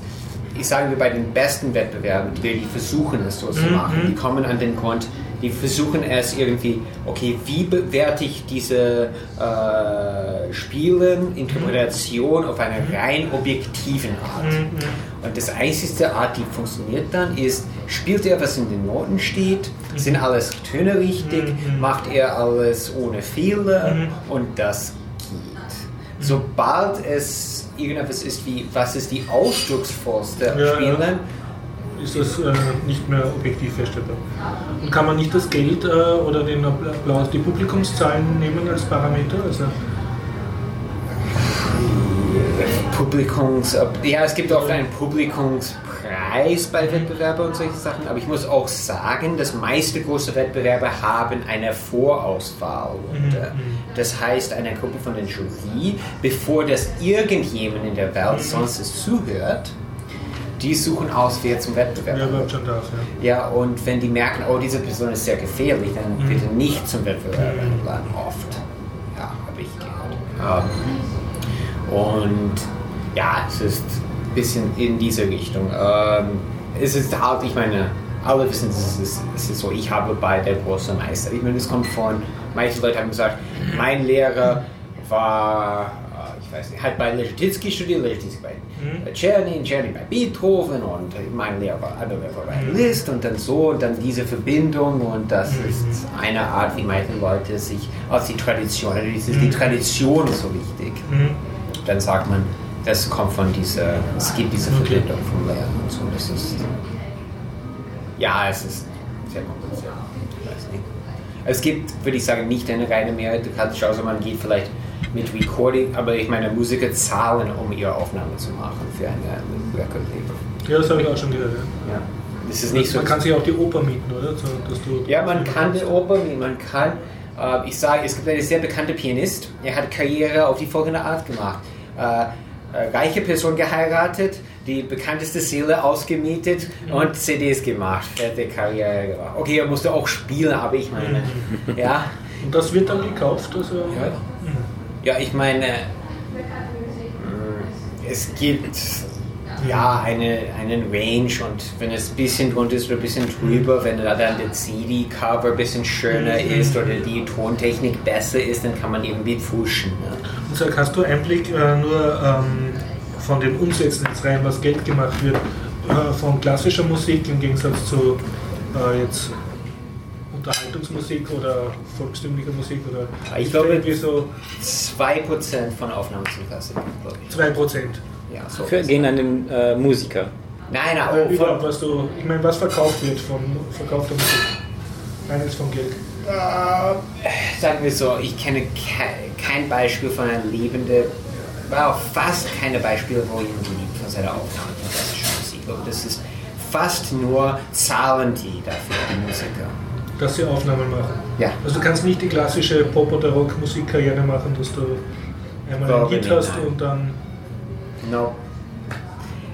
ich sage wir bei den besten Wettbewerben, die, die versuchen es so zu Mhm, machen, mhm. die kommen an den Grund, die versuchen es irgendwie, okay, wie bewerte ich diese äh, Spielen, Interpretation auf eine rein objektiven Art. Mhm, Und das einzige Art, die funktioniert dann, ist, spielt er, was in den Noten steht, sind alles Töne richtig, Mhm. macht er alles ohne Fehler Mhm. und das geht. Sobald es irgendetwas ist wie, was ist die ausdrucksvollste Ja, Spielen, ist das äh, nicht mehr objektiv feststellbar. Und kann man nicht das Geld äh, oder den Applaus, die Publikumszahlen nehmen als Parameter? Also, Publikums, ja, es gibt oft einen Publikumspreis bei Wettbewerben und solche Sachen, aber ich muss auch sagen, dass meiste große Wettbewerbe haben eine Vorauswahlrunde. Das heißt, eine Gruppe von den Jury, bevor das irgendjemand in der Welt sonst es zuhört, die suchen aus, wer zum Wettbewerb schon darf, ja. Ja, und wenn die merken, oh, diese Person ist sehr gefährlich, dann bitte nicht zum Wettbewerb einladen. Oft. Ja, habe ich gehört. Ähm, und ja, es ist bisschen in diese Richtung. Ähm, es ist halt, ich meine, alle wissen, es ist, es ist so, ich habe bei der großen Meister. Ich meine, es kommt von, manche Leute haben gesagt, mein Lehrer war, äh, ich weiß nicht, hat bei Leschetizky studiert, Leschetizky bei Mhm. Czerny, Czerny bei Beethoven und mein Lehrer war, andere war bei Liszt und dann so und dann diese Verbindung und das ist eine Art, wie manche Leute sich aus die Tradition, also die Tradition ist so wichtig. Mhm. Dann sagt man, das kommt von dieser, es gibt diese. Verbindung vom Lernen und so. Das ist, ja, es ist sehr kompliziert. Ich weiß nicht. Es gibt, würde ich sagen, nicht eine reine Mehrheit. Du kannst außer man geht vielleicht mit Recording, aber ich meine, Musiker zahlen, um ihre Aufnahme zu machen für eine Record-Label. Ja, das habe ich auch schon gehört. Ja. Ja. Das ist nicht so. man kann sich auch die Oper mieten, oder? Ja, man kann die Oper, wie man kann. Äh, ich sage, es gibt einen sehr bekannten Pianist, er hat Karriere auf die folgende Art gemacht. Äh, reiche Person geheiratet, die bekannteste Seele ausgemietet und CDs gemacht, fertig Karriere gemacht. Okay, er musste auch spielen, aber ich meine, ja, Und das wird dann gekauft? Also, Ja. ja, ich meine, mh, es gibt ja eine, einen Range und wenn es ein bisschen drunter ist oder ein bisschen drüber, wenn da dann der CD-Cover ein bisschen schöner ist oder die Tontechnik besser ist, dann kann man irgendwie pushen. Ne? Und sag, hast du Einblick äh, nur ähm, von den Umsätzen jetzt rein, was Geld gemacht wird, äh, von klassischer Musik im Gegensatz zu äh, jetzt Unterhaltungsmusik oder volkstümlicher Musik oder Ich glaube- irgendwie so 2% von Aufnahmen zum Klassik, glaube ich. 2%. Ja, so. Für, gegen einen äh, Musiker. Nein, nein, Äh, überhaupt, von, was du, ich meine, was verkauft wird von verkaufter Musik? Eines vom Geld. Äh, sagen wir so, ich kenne ke kein Beispiel von einem lebenden, wow, fast keine Beispiele, wo jemand liebt von seiner Aufnahme von klassischer Musik. Aber das ist fast nur zahlen die dafür, die Musiker. Dass sie Aufnahmen machen. Ja. Also du kannst nicht die klassische Pop- oder Rockmusikkarriere machen, dass du einmal Glaube ein Hit nicht, hast nein. und dann. No.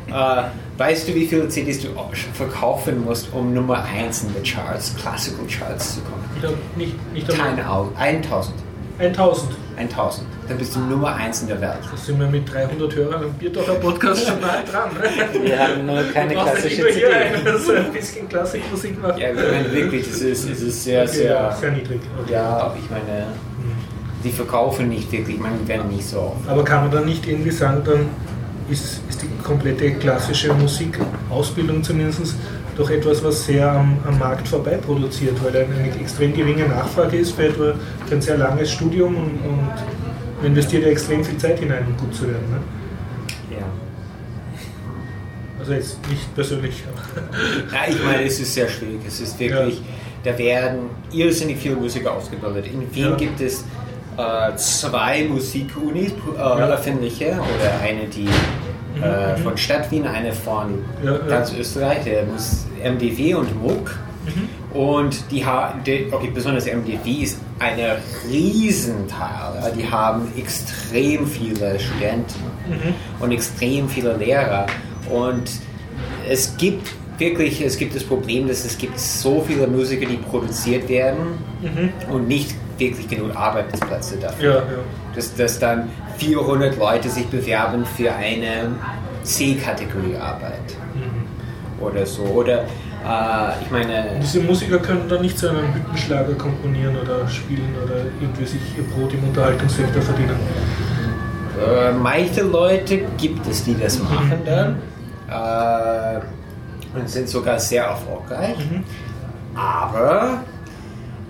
Äh, weißt du, wie viele CDs du verkaufen musst, um Nummer 1 in den Charts, Classical Charts zu kommen? Ich glaub, nicht, nicht. Keine Ahnung. 1000. 1000. 1000. Dann bist du Nummer 1 in der Welt. Da sind wir mit 300 Hörern am Biertocher Podcast schon mal dran. Ne? Wir haben nur keine klassische hier CD. einen, der so ein bisschen Klassikmusik macht. Ja, ich meine wirklich, es ist, es ist sehr, Okay, sehr. sehr niedrig. Okay. Ja, ich meine, die verkaufen nicht wirklich, die werden nicht so oft. Aber kann man dann nicht irgendwie sagen, dann ist, ist die komplette klassische Musikausbildung zumindest doch etwas, was sehr am, am Markt vorbei produziert, weil eine, eine extrem geringe Nachfrage ist für, etwa, für ein sehr langes Studium und, und man investiert ja extrem viel Zeit hinein, um gut zu werden. Ne? Ja. Also jetzt nicht persönlich. Ja, ich meine, es ist sehr schwierig. Es ist wirklich, da werden irrsinnig viele Musiker ausgebildet. In Wien Ja. gibt es äh, zwei Musikunis, äh, Ja. öffentliche, oder eine, die äh, von Stadt Wien, eine von Ja, ja. ganz Österreich, der Mus MDW und MUG. Und die haben, okay, besonders MDW ist ein Riesenteil. Ja, die haben extrem viele Studenten und extrem viele Lehrer. Und es gibt wirklich, es gibt das Problem, dass es gibt so viele Musiker, die produziert werden und nicht wirklich genug Arbeitsplätze dafür. Ja, ja. Dass, dass dann 400 Leute sich bewerben für eine C-Kategorie Arbeit oder so. Oder äh, ich meine, Diese Musiker können dann nicht so einen Hüttenschlager komponieren oder spielen oder irgendwie sich ihr Brot im Unterhaltungssektor verdienen. Äh, manche Leute gibt es, die das machen dann äh, und sind sogar sehr erfolgreich. Aber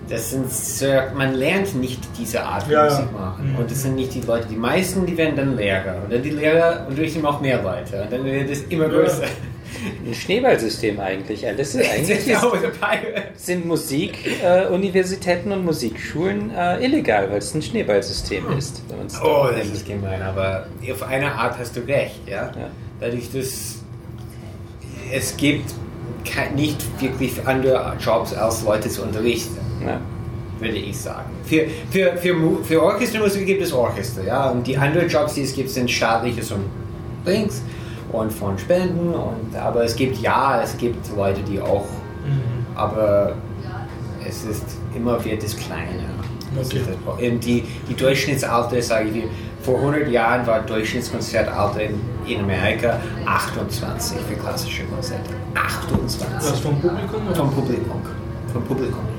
das sind sehr, man lernt nicht diese Art von Ja. Musik machen. Mhm. Und das sind nicht die Leute. Die meisten, die werden dann Lehrer. Und dann die Lehrer unterrichten auch mehr Leute. Und dann wird es immer größer. Ein Schneeballsystem eigentlich. Ja, Das ist, eigentlich Ja, ist, sind Musikuniversitäten äh, Universitäten und Musikschulen äh, illegal, weil es ein Schneeballsystem ist. wenn man's Oh, da das ist gemein, aber auf eine Art hast du recht, ja. Ja. Dadurch, dass es gibt nicht wirklich andere Jobs als Leute zu unterrichten, Ja. würde ich sagen. Für, für, für, für Orchestermusik gibt es Orchester, ja. Und die anderen Jobs, die es gibt, sind staatliches und Dings und von Spenden. Und, aber es gibt, ja, es gibt Leute, die auch, aber es ist immer wird es kleiner. Das Okay. Die, die Durchschnittsalter, sage ich dir, vor 100 Jahren war Durchschnittskonzertalter in, in Amerika 28 für klassische Konzerte. 28. Was vom Publikum? Oder? Vom Publikum. Vom Publikum.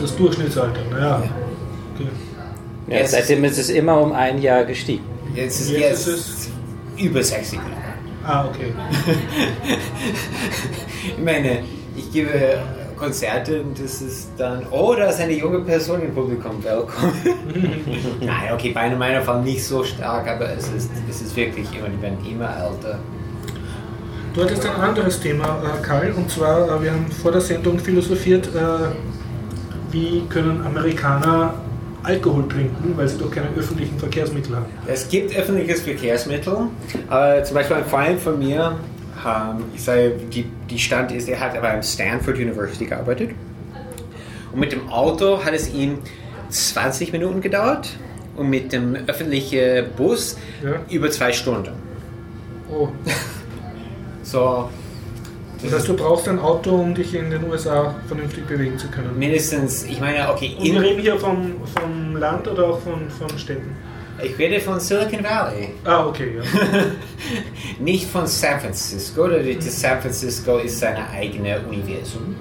Das ist das Durchschnittsalter, naja. Okay. Ja, Jetzt- seitdem ist es immer um ein Jahr gestiegen. Jetzt ist Jetzt jetzt ist über 60 Jahre. Ah, okay. Ich meine, ich gebe Konzerte und das ist dann, oh, da ist eine junge Person im Publikum, willkommen. Nein, okay, bei meiner Fall nicht so stark, aber es ist, es ist wirklich immer, die werden immer älter. Du hattest ein anderes Thema, äh, Karl, und zwar, äh, wir haben vor der Sendung philosophiert, äh, wie können Amerikaner Alkohol trinken, weil sie doch keine öffentlichen Verkehrsmittel haben. Es gibt öffentliches Verkehrsmittel. Äh, zum Beispiel ein Freund von mir, ähm, ich sage, die, die Stand ist, er hat bei Stanford University gearbeitet. Und mit dem Auto hat es ihm 20 Minuten gedauert und mit dem öffentlichen Bus Ja. über zwei Stunden. Oh. So Das heißt, du brauchst ein Auto, um dich in den USA vernünftig bewegen zu können. mindestens, ich meine, okay, Und wir reden hier vom, vom Land oder auch von, von Städten? ich rede von Silicon Valley. Ah, okay, ja. Nicht von San Francisco. Das San Francisco ist seine eigene Universum,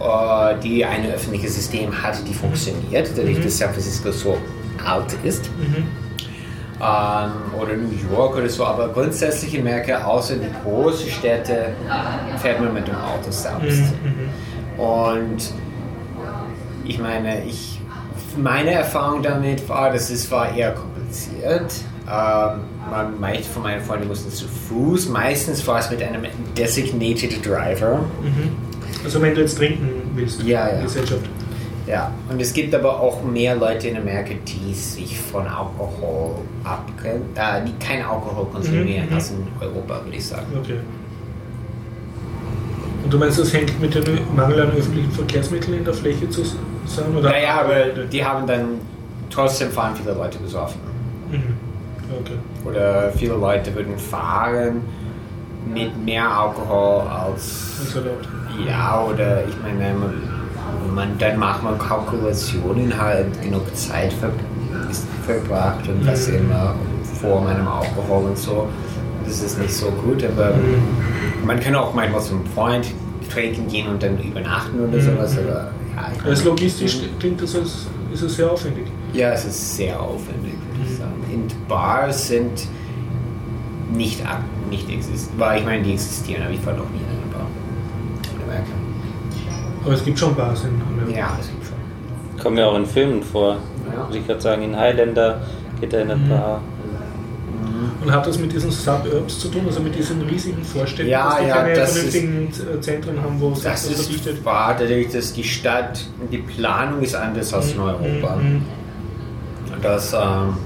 äh, die ein öffentliches System hat, die funktioniert, dadurch, dass San Francisco so alt ist. Ähm, oder New York oder so, aber grundsätzlich in Amerika, außer die großen Städte, fährt man mit dem Auto selbst. Und ich meine, ich, meine Erfahrung damit war, dass es war eher kompliziert. Ähm, man, manche von meinen Freunden mussten zu Fuß. Meistens war es mit einem designated Driver. Also wenn du jetzt trinken willst, Ja, ja. Gesellschaft. Ja, und es gibt aber auch mehr Leute in Amerika, die sich von Alkohol abgrenzen, äh, die kein Alkohol konsumieren Mhm, mhm. als in Europa, würde ich sagen. Okay. Und du meinst, das hängt mit dem Mangel an öffentlichen Verkehrsmitteln in der Fläche zusammen? Oder? Naja, aber die haben dann trotzdem fahren viele Leute besoffen. Mhm. Okay. Oder viele Leute würden fahren mit mehr Alkohol als ist erlaubt. ja oder ich meine man, dann macht man Kalkulationen halt genug Zeit ver, ist verbracht und das immer vor meinem Alkohol und so. Das ist nicht so gut, aber man kann auch manchmal zum Freund trinken gehen und dann übernachten oder sowas. Aber ja, Als logistisch klingt das als, ist es sehr aufwendig. ja, es ist sehr aufwendig, würde ich sagen. Und Bars sind nicht, nicht existieren, weil ich meine, die existieren, aber ich war noch nie in einer Bar. In Amerika. Aber es gibt schon Bars in Amerika. Ja, das gibt schon. Kommen ja auch in Filmen vor. Ja. Muss ich gerade sagen, in Highlander geht er in ein Mhm. paar. Und hat das mit diesen Suburbs zu tun, also mit diesen riesigen Vorstädten, Ja, dass die ja, keine das vernünftigen äh, Zentren haben, wo es Das so ist wahr, dadurch, dass die Stadt, die Planung ist anders als in Europa. Mhm. Das, ähm,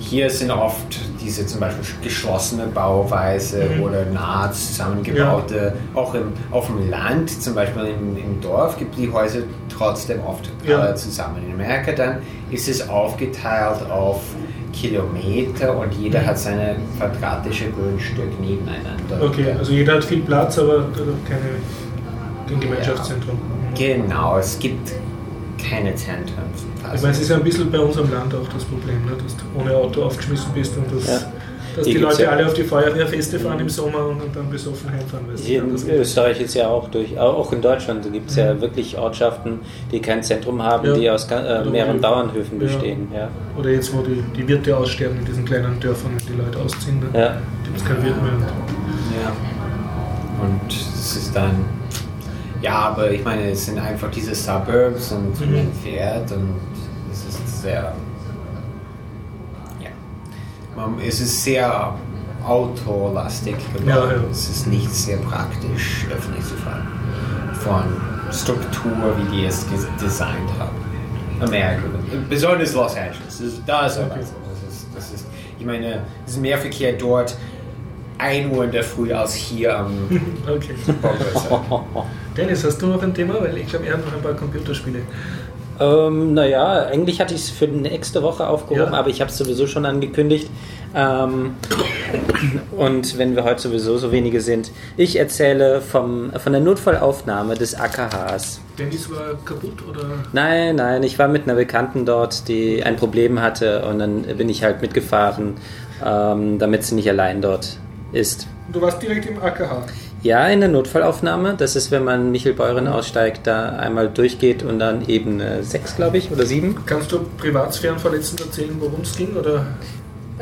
hier sind oft diese zum Beispiel geschlossene Bauweise Mhm. oder nah zusammengebaute, auch im, auf dem Land, zum Beispiel im, im Dorf, gibt die Häuser trotzdem oft Ja. alle zusammen. In Amerika dann ist es aufgeteilt auf Kilometer und jeder hat seine quadratische Grundstück nebeneinander. Okay, also jeder hat viel Platz, aber keine, kein Gemeinschaftszentrum. Genau, es gibt keine Zentren. Ich meine, es ist ja ein bisschen bei unserem Land auch das Problem, ne? dass du ohne Auto aufgeschmissen bist und dass, Ja. dass Die die Leute ja. alle auf die Feuerwehrfeste fahren im Sommer und dann besoffen heimfahren. Hier in. Österreich ist ja auch durch, auch in Deutschland gibt es ja wirklich Ortschaften, die kein Zentrum haben, Ja. die aus äh, mehreren Bauernhöfen Ja. bestehen. Ja. Oder jetzt, wo die, die Wirte aussterben in diesen kleinen Dörfern, wenn die Leute ausziehen, ne? Ja. gibt es kein Wirt mehr. Ja. Und es ist dann. Ja, aber ich meine, es sind einfach diese Suburbs und Mhm. man fährt und sehr. Ja. Man, es ist sehr autolastig geworden. Ja, ja. Es ist nicht sehr praktisch, öffentlich zu fahren. Von Struktur, wie die es designt haben. Amerika. Besonders Los Angeles. Da ist Okay. Das ist, das ist, ich meine, es ist mehr Verkehr dort 1 Uhr in der Früh als hier am Okay. Dennis, hast du noch ein Thema? Weil ich glaube, er hat noch ein paar Computerspiele. Ähm, naja, eigentlich hatte ich es für nächste Woche aufgehoben, Ja. aber ich habe es sowieso schon angekündigt. Ähm, und wenn wir heute sowieso so wenige sind, ich erzähle vom, von der Notfallaufnahme des AKHs. Dennis war kaputt oder? Nein, nein, ich war mit einer Bekannten dort, die ein Problem hatte und dann bin ich halt mitgefahren, ähm, damit sie nicht allein dort ist. Du warst direkt im AKH. Ja, in der Notfallaufnahme. Das ist, wenn man Michelbeuren aussteigt, da einmal durchgeht und dann Ebene 6, glaube ich, oder 7. Kannst du privatsphärenverletzend erzählen, worum es ging? Oder?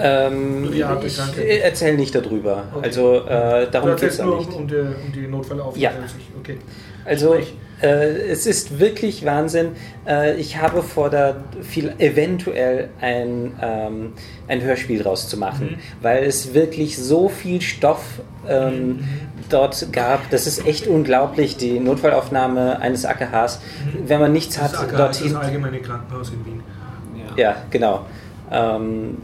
Ähm, der ich erzähle nicht darüber. Okay. Also äh, darum geht es auch nur nicht. um, um, die, um die Notfallaufnahme Ja. an sich. Okay. Also äh, es ist wirklich Wahnsinn. Äh, ich habe vor, da viel eventuell ein, ähm, ein Hörspiel draus zu machen, Mhm. weil es wirklich so viel Stoff ähm, dort gab. Das ist echt unglaublich, die Notfallaufnahme eines AKHs. Wenn man nichts Das hat, AKH ist dorthin. das allgemeine Krankenhaus in Wien. Ja, genau. Ähm,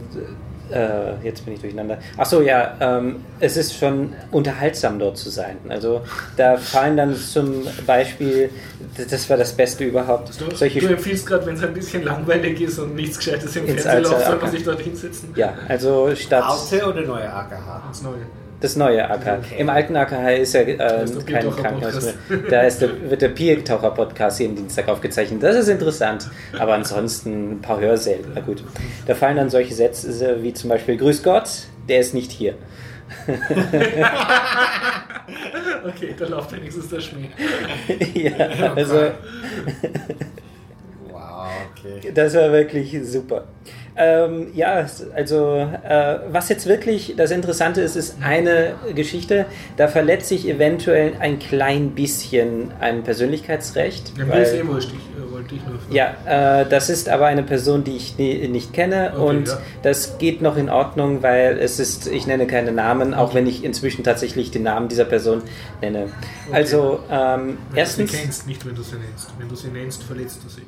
äh, jetzt bin ich durcheinander. Achso, ja, ähm, es ist schon unterhaltsam dort zu sein. Also da fallen dann zum Beispiel, das- das war das Beste überhaupt, Du, solche du empfiehlst gerade, wenn es ein bisschen langweilig ist und nichts Gescheites im Fernsehen läuft, soll man sich dort hinsetzen. Ja, also statt Alte oder neue AKH? Das Neue. Das neue AKH. Okay. Im alten AKH ist ja äh, ist kein Krankenhaus mehr. Da ist der, wird der Biertaucher-Podcast jeden Dienstag aufgezeichnet. Das ist interessant. Aber ansonsten ein paar Hörsäle. Na gut. Da fallen dann solche Sätze wie zum Beispiel Grüß Gott, der ist nicht hier. Okay, da läuft wenigstens der Schnee. ja, also Wow, okay. das war wirklich super. Ähm, ja, also äh, was jetzt wirklich das Interessante ist, ist eine Geschichte, da verletze ich eventuell ein klein bisschen ein Persönlichkeitsrecht. Ja, weil- ist eh wurscht, ich äh, wollte dich nur fragen. Ja, äh, das ist aber eine Person, die ich nie, nicht kenne Okay, und ja. das geht noch in Ordnung, weil es ist, ich nenne keine Namen, auch wenn ich inzwischen tatsächlich den Namen dieser Person nenne. Also ähm, Wenn erstens, du sie kennst, nicht wenn du sie nennst. Wenn du sie nennst, verletzt du sie.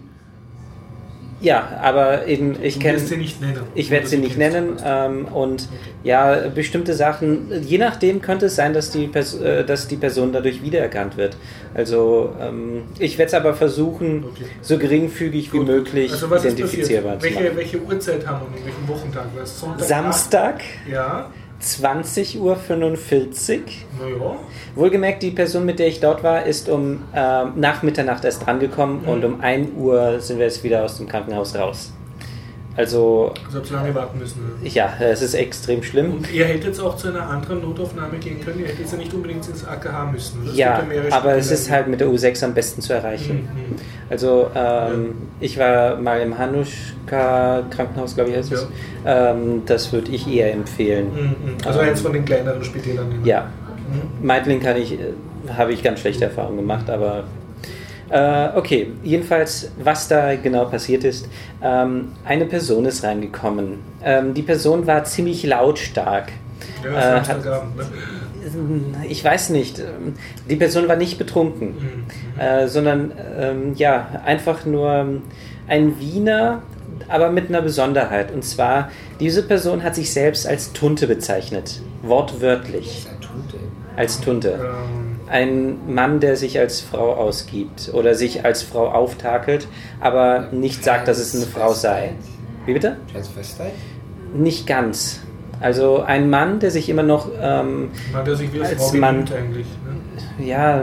Ja, aber eben, ich kenne. wirst sie nicht nennen. Ich werde sie nicht nennen. sie. Ähm, und ja, bestimmte Sachen, je nachdem könnte es sein, dass die, Pers äh, dass die Person dadurch wiedererkannt wird. Also ähm, ich werde es aber versuchen, Okay. so geringfügig wie Gut. möglich also identifizierbar zu Welche, machen. welche Uhrzeit haben wir? Welchen Wochentag? Sonntag? Samstag, Ja. 20.45 Uhr. Naja. Wohlgemerkt, die Person, mit der ich dort war, ist um ähm, nach Mitternacht erst drangekommen Mhm. und um 1 Uhr sind wir jetzt wieder aus dem Krankenhaus raus. Also Also habt ihr lange warten müssen. oder? ja, es ist extrem schlimm. Und ihr hättet jetzt auch zu einer anderen Notaufnahme gehen können. Ihr hättet ja nicht unbedingt ins AKH müssen. Es Ja, aber es ist halt mit der U6 am besten zu erreichen. Mhm. Also ähm, ich war mal im Hanuschka Krankenhaus, glaube ich heißt es. Ähm, das würde ich eher empfehlen. Mhm. Also Ähm, eins von den kleineren Spitälern. nehmen. Ja, Mhm. Meidling kann ich, äh, habe ich ganz schlechte Erfahrungen gemacht, aber äh, okay. Jedenfalls, was da genau passiert ist, ähm, eine Person ist reingekommen. Ähm, die Person war ziemlich lautstark. Ja, Äh, hat-. Ne? Ich weiß nicht. ähm, Die Person war nicht betrunken, Mhm. äh, sondern ähm, ja, einfach nur ein Wiener, aber mit einer Besonderheit. Und zwar, diese Person hat sich selbst als Tunte bezeichnet. Wortwörtlich. Als Tunte. Ein Mann, der sich als Frau ausgibt oder sich als Frau auftakelt, aber nicht sagt, dass es eine Frau sei. Wie bitte? Transvestite? Nicht ganz. Also ein Mann, der sich immer noch ähm, man, der sich wie eine Als Frau Mann- eigentlich. Ne? Ja,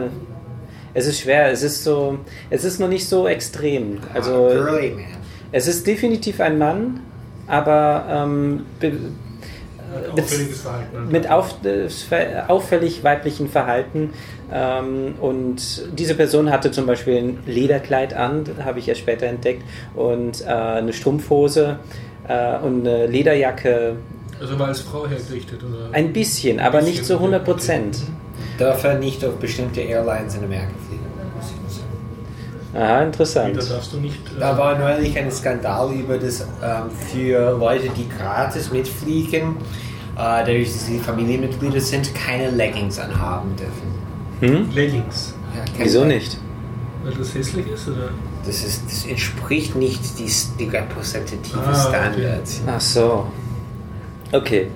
es ist schwer. Es ist so, es ist noch nicht so extrem. Also Ah, Girly Man. es ist definitiv ein Mann, aber ähm, auffälliges Verhalten. ne? mit auf, auffällig weiblichen Verhalten. Ähm, und diese Person hatte zum Beispiel ein Lederkleid an, das habe ich erst später entdeckt, und äh, eine Strumpfhose äh, und eine Lederjacke. Also war als Frau hergerichtet? Oder? Ein bisschen, aber Ein nicht bisschen, zu 100 okay. Prozent. Darf er nicht auf bestimmte Airlines in Amerika fliegen? muss ich nur sagen. Aha, Da interessant. darfst du nicht. äh, Da war neulich ein Skandal über das ähm, für Leute, die gratis mitfliegen, äh, dadurch, dass sie Familienmitglieder sind, keine Leggings anhaben dürfen. Hm? Leggings. Ja, Wieso Leggings. nicht? Weil das hässlich ist? Oder? Das, ist, das entspricht nicht die, die repräsentative Ah, okay. Standards. Ach so. Okay.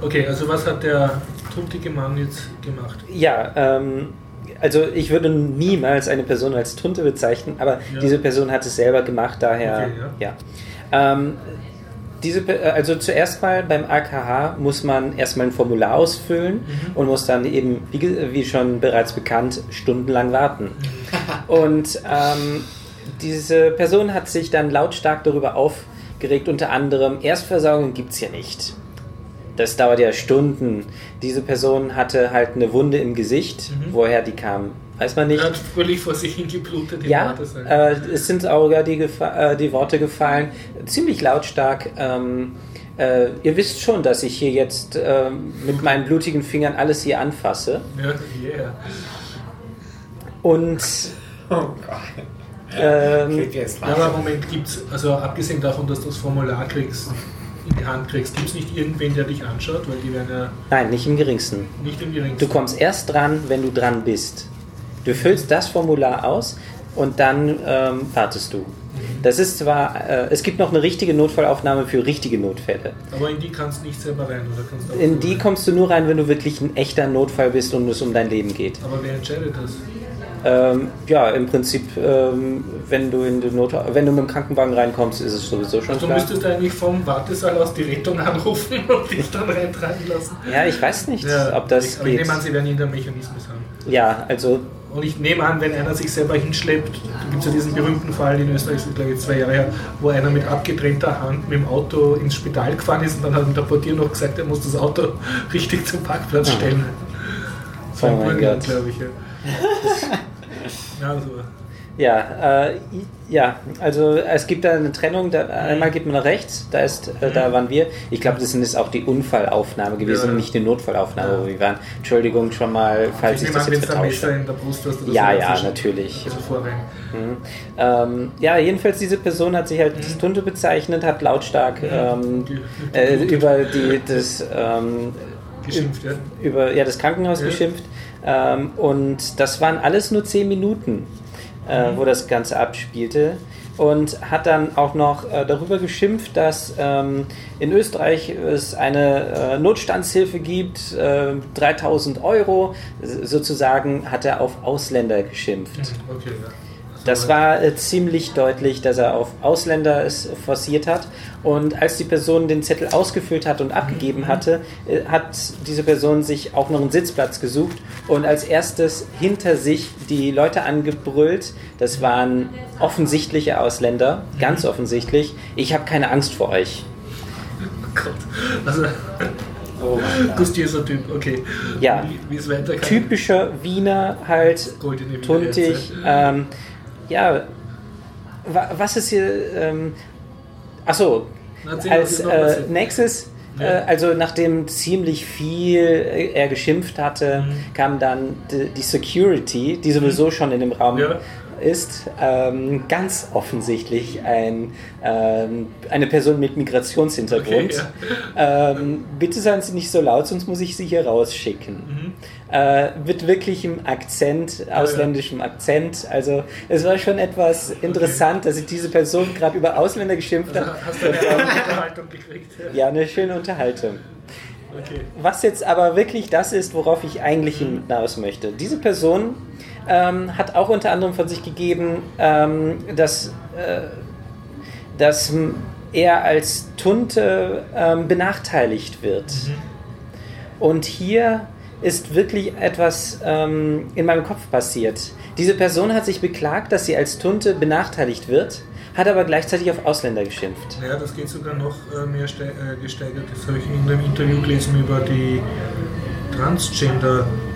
Okay, also was hat der tuntige Mann jetzt gemacht? Ja, ähm, also ich würde niemals eine Person als Tunte bezeichnen, aber Ja. diese Person hat es selber gemacht, daher Okay, ja. Ähm, diese, äh, also zuerst mal beim AKH muss man erstmal ein Formular ausfüllen Mhm. und muss dann eben, wie, wie schon bereits bekannt, stundenlang warten. Und ähm, diese Person hat sich dann lautstark darüber aufgeregt, unter anderem, Erstversorgung gibt es ja nicht. Das dauert ja Stunden. Diese Person hatte halt eine Wunde im Gesicht. Mhm. Woher die kam, weiß man Er nicht. hat fröhlich vor sich hingeblutet. Ja, äh, es sind auch ja die, Gefa- äh, die Worte gefallen, ziemlich lautstark. Ähm, äh, ihr wisst schon, dass ich hier jetzt ähm, mit meinen blutigen Fingern alles hier anfasse. ja, yeah. Und Oh Gott. ähm, Ja, aber im Moment gibt es, also abgesehen davon, dass du das Formular kriegst, in die Hand kriegst, gibt es nicht irgendwen, der dich anschaut, weil die werden ja nein, nicht im geringsten. nicht im geringsten. Du kommst erst dran, wenn du dran bist. Du füllst das Formular aus und dann ähm, wartest du. Das ist zwar, äh, es gibt noch eine richtige Notfallaufnahme für richtige Notfälle. Aber in die kannst du nicht selber rein, oder kannst In die rein? kommst du nur rein, wenn du wirklich ein echter Notfall bist und es um dein Leben geht. Aber wer entscheidet das? Ähm, ja, im Prinzip, ähm, wenn du in den Not wenn du mit dem Krankenwagen reinkommst, ist es sowieso schon Also du klar. müsstest eigentlich vom Wartesaal aus die Rettung anrufen und dich dann reintragen lassen. Ja, ich weiß nicht, ob das ich, aber ich geht. nehme an, sie werden irgendeinen Mechanismus haben. Ja, also Und ich nehme an, wenn einer sich selber hinschleppt, da gibt es ja diesen berühmten Fall in Österreich, ist glaube ich zwei Jahre her, wo einer mit abgetrennter Hand mit dem Auto ins Spital gefahren ist und dann hat ihm der Portier noch gesagt, er muss das Auto richtig zum Parkplatz stellen. So Oh ein mein Gott. glaube ich. Ja. ja, so. Ja, äh, ja, also es gibt da eine Trennung. Da, einmal geht man nach rechts, da ist, äh, da waren wir. Ich glaube, das ist auch die Unfallaufnahme gewesen, Ja. nicht die Notfallaufnahme, Ja. wo wir waren. Entschuldigung schon mal, falls ich ich das jetzt vertauscht habe. Ja, ja, natürlich. Also. Mhm. Ähm, ja, jedenfalls diese Person hat sich halt Mhm. als Tunte bezeichnet, hat lautstark ähm, äh, über die, das ähm, Geschimpft, ja. über ja, das Krankenhaus Ja. geschimpft. Ähm, und das waren alles nur zehn Minuten, äh, Mhm. wo das Ganze abspielte. und hat dann auch noch äh, darüber geschimpft, dass ähm, in Österreich es eine äh, Notstandshilfe gibt, äh, 3000 Euro. Sozusagen hat er auf Ausländer geschimpft. Okay, ja. Das war äh, ziemlich deutlich, dass er auf Ausländer es forciert hat. Und als die Person den Zettel ausgefüllt hat und abgegeben hatte, äh, hat diese Person sich auch noch einen Sitzplatz gesucht und als erstes hinter sich die Leute angebrüllt. Das waren offensichtliche Ausländer, ganz offensichtlich. Ich habe keine Angst vor euch. Gott. Also, Oh Gott. gustierter Typ, okay. Ja. Wie, wie. Typischer Wiener halt, tuntig. Ähm, ja, wa- was ist hier... Ähm, achso, als äh, nächstes, äh, also nachdem ziemlich viel äh, er geschimpft hatte, Mhm. kam dann die, die Security, die sowieso schon in dem Raum Ja. Ist, ähm, ganz offensichtlich ein, ähm, eine Person mit Migrationshintergrund. Okay, ähm, bitte seien Sie nicht so laut, sonst muss ich Sie hier rausschicken. Mhm. Äh, mit wirklichem Akzent, ausländischem Akzent. Also es war schon etwas interessant, dass ich diese Person gerade über Ausländer geschimpft Also habe. hast du eine Unterhaltung gekriegt? Ja, eine schöne Unterhaltung. Okay. Was jetzt aber wirklich das ist, worauf ich eigentlich hinaus möchte. Diese Person ähm, hat auch unter anderem von sich gegeben, ähm, dass, äh, dass er als Tunte ähm, benachteiligt wird. Und hier ist wirklich etwas ähm, in meinem Kopf passiert. Diese Person hat sich beklagt, dass sie als Tunte benachteiligt wird, hat aber gleichzeitig auf Ausländer geschimpft. Naja, das geht sogar noch äh, mehr äh, gesteigert. Das habe ich in einem Interview gelesen über die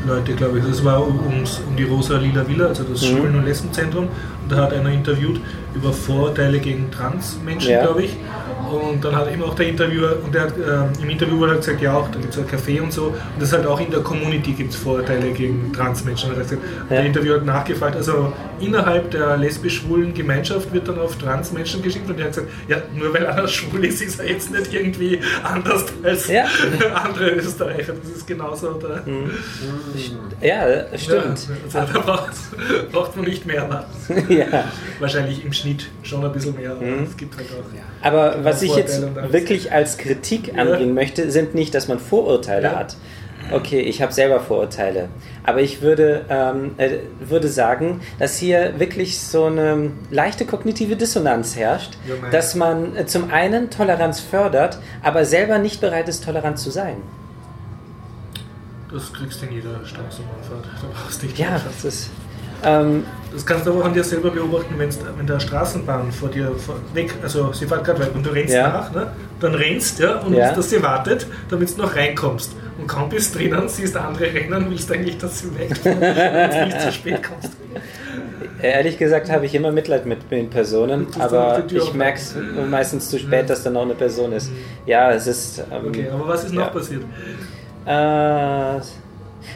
Transgender-Leute, glaube ich. Das war um, ums- um die Rosa-Lila Villa, also das Mhm. Schwulen- und Lesbenzentrum. Und da hat einer interviewt über Vorurteile gegen Transmenschen, Ja. glaube ich. Und dann hat eben auch der Interviewer, und der hat, ähm, im Interview wurde gesagt, ja auch, da gibt es ein Café und so. Und das ist halt auch in der Community gibt es Vorurteile gegen Transmenschen. Und, er hat gesagt, Ja. der Interviewer hat nachgefragt, also innerhalb der lesbisch-schwulen Gemeinschaft wird dann auf Transmenschen geschickt und der hat gesagt, ja, nur weil einer schwul ist, ist er jetzt nicht irgendwie anders als Ja. andere Österreicher. Das ist genauso der. Ja, stimmt. Ja, also da braucht, braucht man nicht mehr erwarten. Ja. Wahrscheinlich im Schnitt schon ein bisschen mehr, aber Mhm. es gibt halt auch. Aber was ich jetzt wirklich als Kritik anbringen möchte, sind nicht, dass man Vorurteile hat. Okay, ich habe selber Vorurteile. Aber ich würde, ähm, äh, würde sagen, dass hier wirklich so eine leichte kognitive Dissonanz herrscht, dass man äh, zum einen Toleranz fördert, aber selber nicht bereit ist, tolerant zu sein. Das kriegst du in jeder Straßenbahnfahrt. Da brauchst du nicht Ja, das ist. Ähm, Das kannst du aber auch an dir selber beobachten, wenn der Straßenbahn vor dir vor, weg, also sie fährt gerade weg und du rennst Ja. nach, ne? dann rennst ja, und Ja. dass sie wartet, damit du noch reinkommst. Und kaum bist drinnen, siehst andere rennen, willst eigentlich, dass sie damit du nicht zu spät kommst. ehrlich gesagt habe ich immer Mitleid mit den Personen, Du aber ich merke es meistens zu spät, dass da noch eine Person ist. Ja, es ist. Ähm, Okay, aber was ist noch ja. passiert? Äh,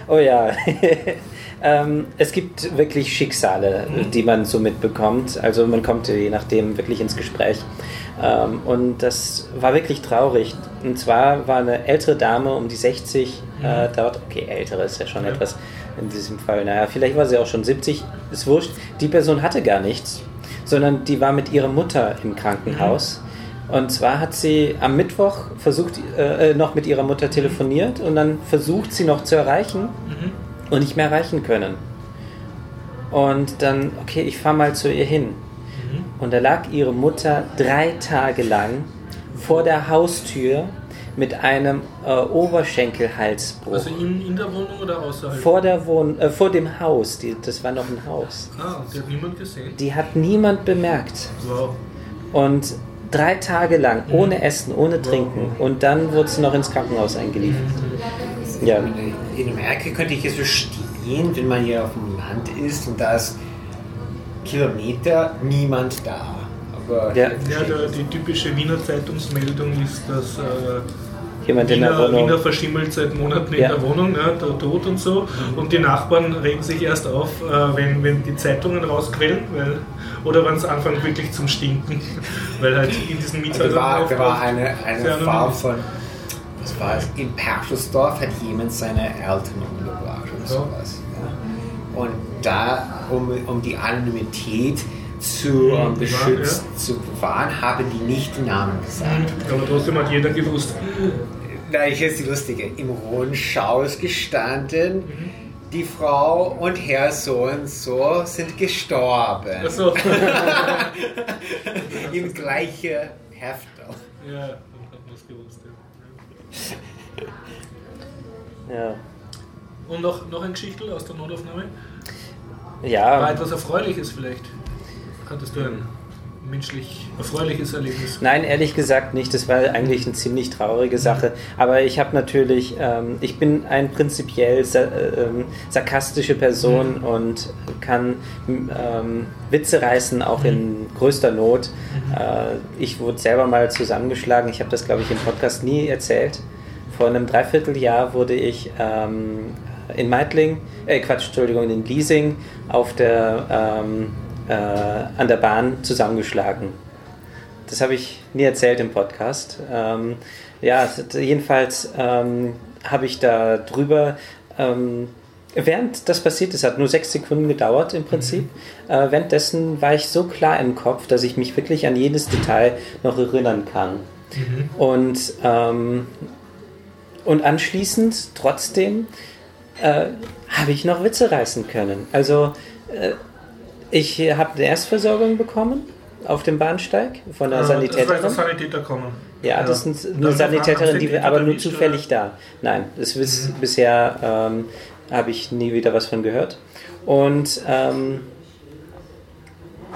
oh ja. ähm, es gibt wirklich Schicksale, die man so mitbekommt. Also man kommt je nachdem wirklich ins Gespräch. Ähm, und das war wirklich traurig. Und zwar war eine ältere Dame um die 60 äh, dort. Okay, ältere ist ja schon Ja. etwas in diesem Fall. Naja, vielleicht war sie auch schon 70. Ist wurscht. Die Person hatte gar nichts, sondern die war mit ihrer Mutter im Krankenhaus. Und zwar hat sie am Mittwoch versucht, äh, äh, noch mit ihrer Mutter telefoniert und dann versucht sie noch zu erreichen Mhm. Und nicht mehr erreichen können. Und dann, okay, ich fahre mal zu ihr hin. Mhm. Und da lag ihre Mutter drei Tage lang vor der Haustür mit einem äh, Oberschenkelhalsbruch. Also in, in der Wohnung oder außerhalb? vor, der Wohn äh, vor dem Haus, die, das war noch ein Haus. Ah, die hat niemand gesehen. Die hat niemand bemerkt. Wow. Und drei Tage lang Mhm. ohne Essen, ohne Trinken. Und dann wurde sie noch ins Krankenhaus eingeliefert. Ja. In Amerika könnte ich es verstehen, wenn man hier auf dem Land ist und da ist Kilometer niemand da. Aber Ja. Ja, der, die typische Wiener Zeitungsmeldung ist, dass äh, Jemand in der Wiener, Wohnung. Wiener verschimmelt seit Monaten in Ja. der Wohnung, ne, der Tod und so. Und die Nachbarn regen sich erst auf, äh, wenn, wenn die Zeitungen rausquellen, weil, oder wenn es anfängt wirklich zum Stinken. weil halt in diesen da Mietshäusern war, da war eine, sehr eine Frau ist. von, was war in Perschelsdorf hat jemand seine Eltern umgebracht oder Ja. sowas. Ja. Und da, um, um die Anonymität, zu ähm, Mhm, beschützen, zu bewahren, haben die nicht den Namen gesagt. Aber trotzdem hat jeder gewusst. Na, hier ist die lustige. Im Rundschau ist gestanden, die Frau und Herr so und so sind gestorben. Achso. Im gleichen Heft. ja, dann hat man es gewusst. Ja. Und noch, noch ein Geschichtel aus der Notaufnahme? War Ja, etwas Erfreuliches vielleicht? Hattest du ein menschlich erfreuliches Erlebnis? nein, ehrlich gesagt nicht. Das war eigentlich eine ziemlich traurige Sache. Aber ich habe natürlich, ähm, ich bin ein prinzipiell sa ähm, sarkastische Person und kann ähm, Witze reißen, auch in größter Not. Äh, ich wurde selber mal zusammengeschlagen. Ich habe das, glaube ich, im Podcast nie erzählt. Vor einem Dreivierteljahr wurde ich ähm, in Meidling, äh Quatsch, Entschuldigung, in Leasing auf der, ähm, äh, an der Bahn zusammengeschlagen. Das habe ich nie erzählt im Podcast. Ähm, ja, jedenfalls ähm, habe ich da drüber, ähm, während das passiert ist, hat nur sechs Sekunden gedauert im Prinzip. Äh, währenddessen war ich so klar im Kopf, dass ich mich wirklich an jedes Detail noch erinnern kann. Und, ähm, und anschließend trotzdem äh, habe ich noch Witze reißen können. Also äh, ich habe eine Erstversorgung bekommen auf dem Bahnsteig von der Äh, Das war Sanitäterin. der Sanitäter kommen. Ja, das ist eine Sanitäterin, die aber nur erwischt, zufällig da. Nein, das ist bisher ähm, habe ich nie wieder was von gehört. Und ähm,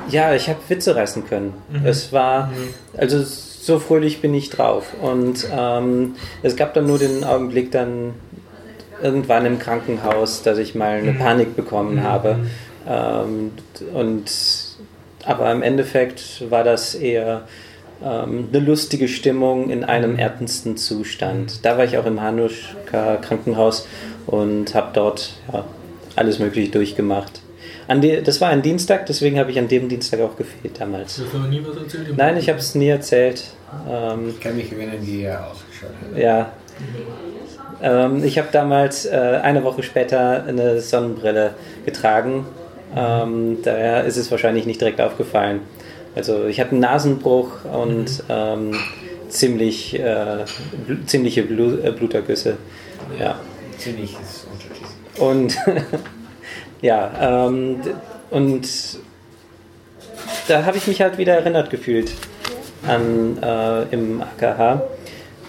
ja, ich habe Witze reißen können. Es war, also so fröhlich bin ich drauf. Und ähm, es gab dann nur den Augenblick dann irgendwann im Krankenhaus, dass ich mal eine Panik bekommen habe. Ähm, und aber im Endeffekt war das eher ähm, eine lustige Stimmung in einem ernsten Zustand. Da war ich auch im Hanuschka Krankenhaus und habe dort ja, alles Mögliche durchgemacht. An die, das war ein Dienstag, deswegen habe ich an dem Dienstag auch gefehlt damals. Du hast aber nie was erzählt? im Nein, ich habe es nie erzählt. Ähm, Ich kann mich erinnern, wie er ausgeschaut hat. ja. Ähm, ich habe damals äh, eine Woche später eine Sonnenbrille getragen. Ähm, daher ist es wahrscheinlich nicht direkt aufgefallen. Also ich hatte einen Nasenbruch und ähm, ziemlich, äh, bl ziemliche Blu äh, Blutergüsse. Ja. Ziemliches. Und ja, ähm, und da habe ich mich halt wieder erinnert gefühlt an äh, im AKH.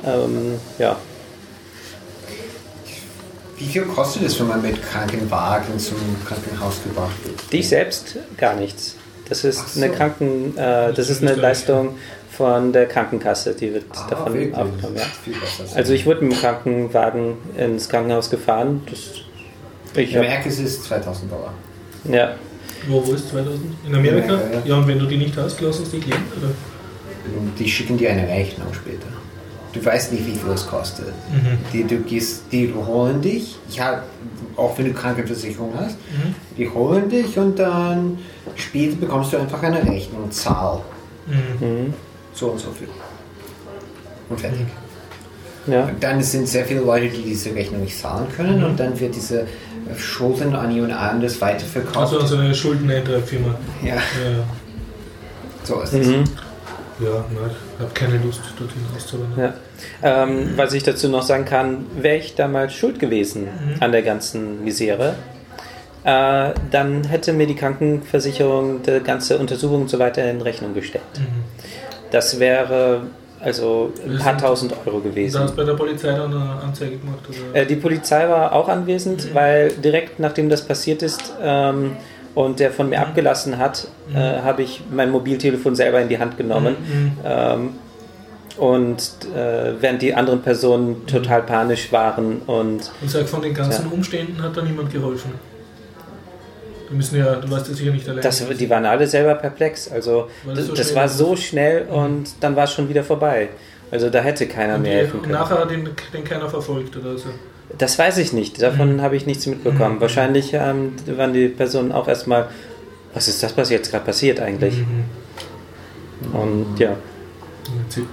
Ähm, ja, Wie viel kostet es, wenn man mit Krankenwagen zum Krankenhaus gebracht wird? dich selbst gar nichts. Das ist so. eine Kranken, äh, das ist eine Leistung von der Krankenkasse, die wird Ah, davon wirklich? aufgenommen. Ja. Also ich wurde mit dem Krankenwagen ins Krankenhaus gefahren. Das, ich merke, es ist 2000 Dollar. ja, Wo, wo ist 2000? In Amerika? In Amerika, ja. ja. und wenn du die nicht hast, lassen sie die gehen? Oder? Und die schicken dir eine Rechnung später. Du weißt nicht, wie viel es kostet. Mhm. Die, du gehst, die holen dich, ich hab, auch wenn du Krankenversicherung hast, Mhm. die holen dich und dann später bekommst du einfach eine Rechnung, Zahl. Mhm. So und so viel. Und fertig. ja. Und dann sind sehr viele Leute, die diese Rechnung nicht zahlen können Mhm. und dann wird diese Schulden an jemand anderes weiterverkauft. Also so eine Schuldeneintreibfirma. ja, Ja, so ist es. Mhm. ja nein, ich habe keine Lust, dorthin auszuwandern. Ja. Ähm, was ich dazu noch sagen kann, wäre ich damals schuld gewesen an der ganzen Misere, äh, dann hätte mir die Krankenversicherung die ganze Untersuchung und so weiter in Rechnung gestellt. Das wäre also ein paar tausend Euro Du gewesen. hast bei der Polizei dann eine Anzeige gemacht? Oder? Äh, die Polizei war auch anwesend, weil direkt nachdem das passiert ist ähm, und der von mir abgelassen hat, äh, habe ich mein Mobiltelefon selber in die Hand genommen. Mhm. Ähm, und äh, während die anderen Personen total panisch waren und Und sag, von den ganzen Ja. Umständen hat da niemand geholfen. Die müssen ja, du warst ja sicher nicht allein. das, die waren alle selber perplex. Also Weil das so das war so schnell und dann war es schon wieder vorbei. Also da hätte keiner und, mehr helfen und können. nachher hat den, den keiner verfolgt oder so. Das weiß ich nicht. Davon habe ich nichts mitbekommen. Mhm. Wahrscheinlich ähm, waren die Personen auch erstmal, was ist das, was jetzt gerade passiert eigentlich? Mhm. Und ja.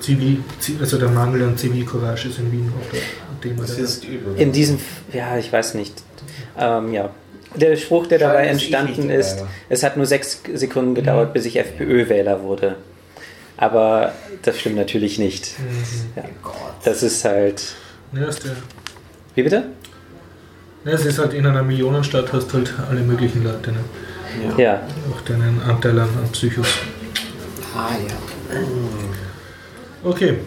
Zivil, Zi- also der Mangel an Zivilcourage ist in Wien auch der Thema. Das ist übel. In diesem, ja, ich weiß nicht. Ähm, ja. Der Spruch, der dabei Schade, dass ich entstanden dabei ist, war. es hat nur sechs Sekunden gedauert, bis ich FPÖ-Wähler wurde. Aber das stimmt natürlich nicht. Ja. Gott. Das ist halt. Ja, ist der, Wie bitte? ja, es ist halt in einer Millionenstadt hast halt alle möglichen Leute, ne? Ja. Ja. Auch deinen Anteil an, an Psychos. Ah ja. Okay.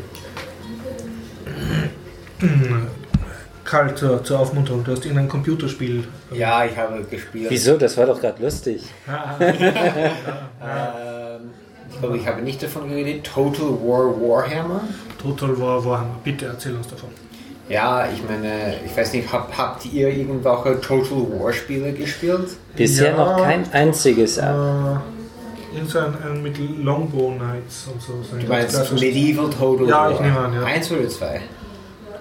Karl, zur, zur Aufmunterung, du hast irgendein Computerspiel. Ja, ich habe gespielt. Wieso? Das war doch gerade lustig. Ähm, ich glaube, ich habe nicht davon geredet. Total War Warhammer. Total War Warhammer. Bitte erzähl uns davon. Ja, ich meine, ich weiß nicht, hab, habt ihr irgendwelche Total War Spiele gespielt? Bisher Ja. noch kein einziges. Äh, irgend so ein, mit Longbow Knights und so. Du meinst Medieval Total Ja, War? ich nehme an, ja. Eins oder zwei?